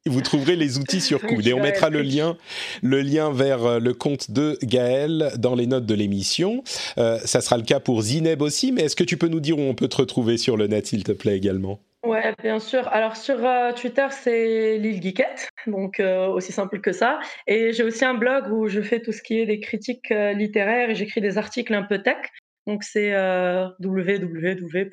vous trouverez les outils sur [LAUGHS] Coude et on mettra le lien, le lien vers le compte de Gaël dans les notes de l'émission. ça sera le cas pour Zineb aussi, mais est-ce que tu peux nous dire où on peut te retrouver sur le net, s'il te plaît, également? Ouais, bien sûr. Alors sur euh, Twitter, c'est Lille Geekette, donc euh, aussi simple que ça. Et j'ai aussi un blog où je fais tout ce qui est des critiques euh, littéraires et j'écris des articles un peu tech. Donc c'est www.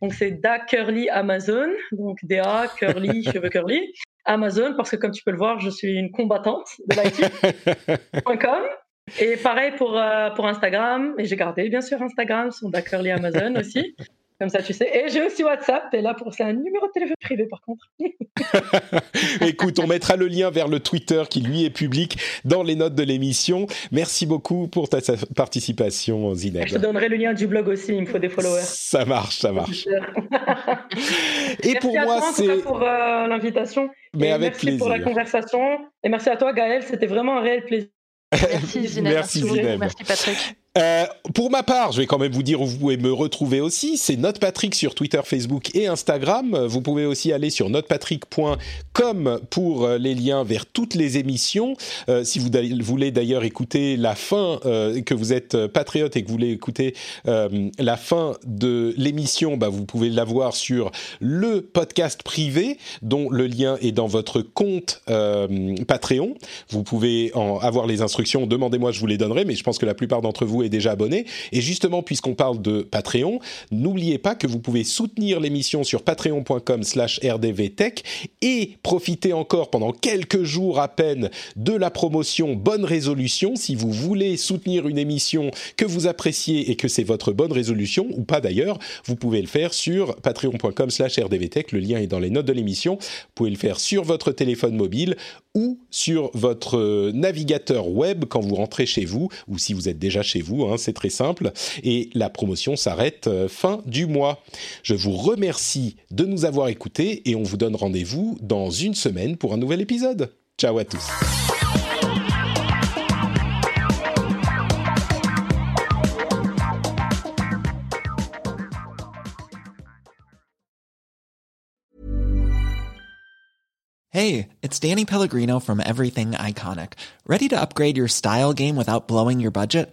Donc c'est Da Curly Amazon, donc DA Curly [LAUGHS] cheveux curly Amazon parce que comme tu peux le voir, je suis une combattante de l'IT.com. [LAUGHS] Et pareil pour pour Instagram, et j'ai gardé bien sûr Instagram, son Da Curly Amazon aussi. Comme ça, tu sais. Et j'ai aussi WhatsApp. Et là, pour c'est un numéro de téléphone privé, par contre. [LAUGHS] Écoute, on mettra le lien vers le Twitter qui lui est public dans les notes de l'émission. Merci beaucoup pour ta participation, Zineb. Je te donnerai le lien du blog aussi. Il me faut des followers. Ça marche, ça marche. [LAUGHS] et merci pour moi, c'est pour euh, l'invitation. Mais avec merci plaisir. pour la conversation. Et merci à toi, Gaël. C'était vraiment un réel plaisir. [LAUGHS] Merci, Zineb. merci, Zineb. Merci, Patrick. Euh, pour ma part, je vais quand même vous dire où vous pouvez me retrouver aussi. C'est Notepatrick sur Twitter, Facebook et Instagram. Vous pouvez aussi aller sur notepatrick.com pour euh, les liens vers toutes les émissions. Euh, si vous voulez d'ailleurs écouter la fin, euh, que vous êtes patriote et que vous voulez écouter euh, la fin de l'émission, bah, vous pouvez l'avoir sur le podcast privé dont le lien est dans votre compte Patreon. Vous pouvez en avoir les instructions. Demandez-moi, je vous les donnerai, mais je pense que la plupart d'entre vous déjà abonné. Et justement, puisqu'on parle de Patreon, n'oubliez pas que vous pouvez soutenir l'émission sur patreon.com slash rdvtech et profiter encore pendant quelques jours à peine de la promotion Bonne Résolution. Si vous voulez soutenir une émission que vous appréciez et que c'est votre bonne résolution, ou pas d'ailleurs, vous pouvez le faire sur patreon.com slash rdvtech. Le lien est dans les notes de l'émission. Vous pouvez le faire sur votre téléphone mobile ou sur votre navigateur web quand vous rentrez chez vous, ou si vous êtes déjà chez vous, hein, c'est très simple. Et la promotion s'arrête euh, fin du mois. Je vous remercie de nous avoir écoutés et on vous donne rendez-vous dans une semaine pour un nouvel épisode. Ciao à tous. Hey, it's Danny Pellegrino from Everything Iconic. Ready to upgrade your style game without blowing your budget?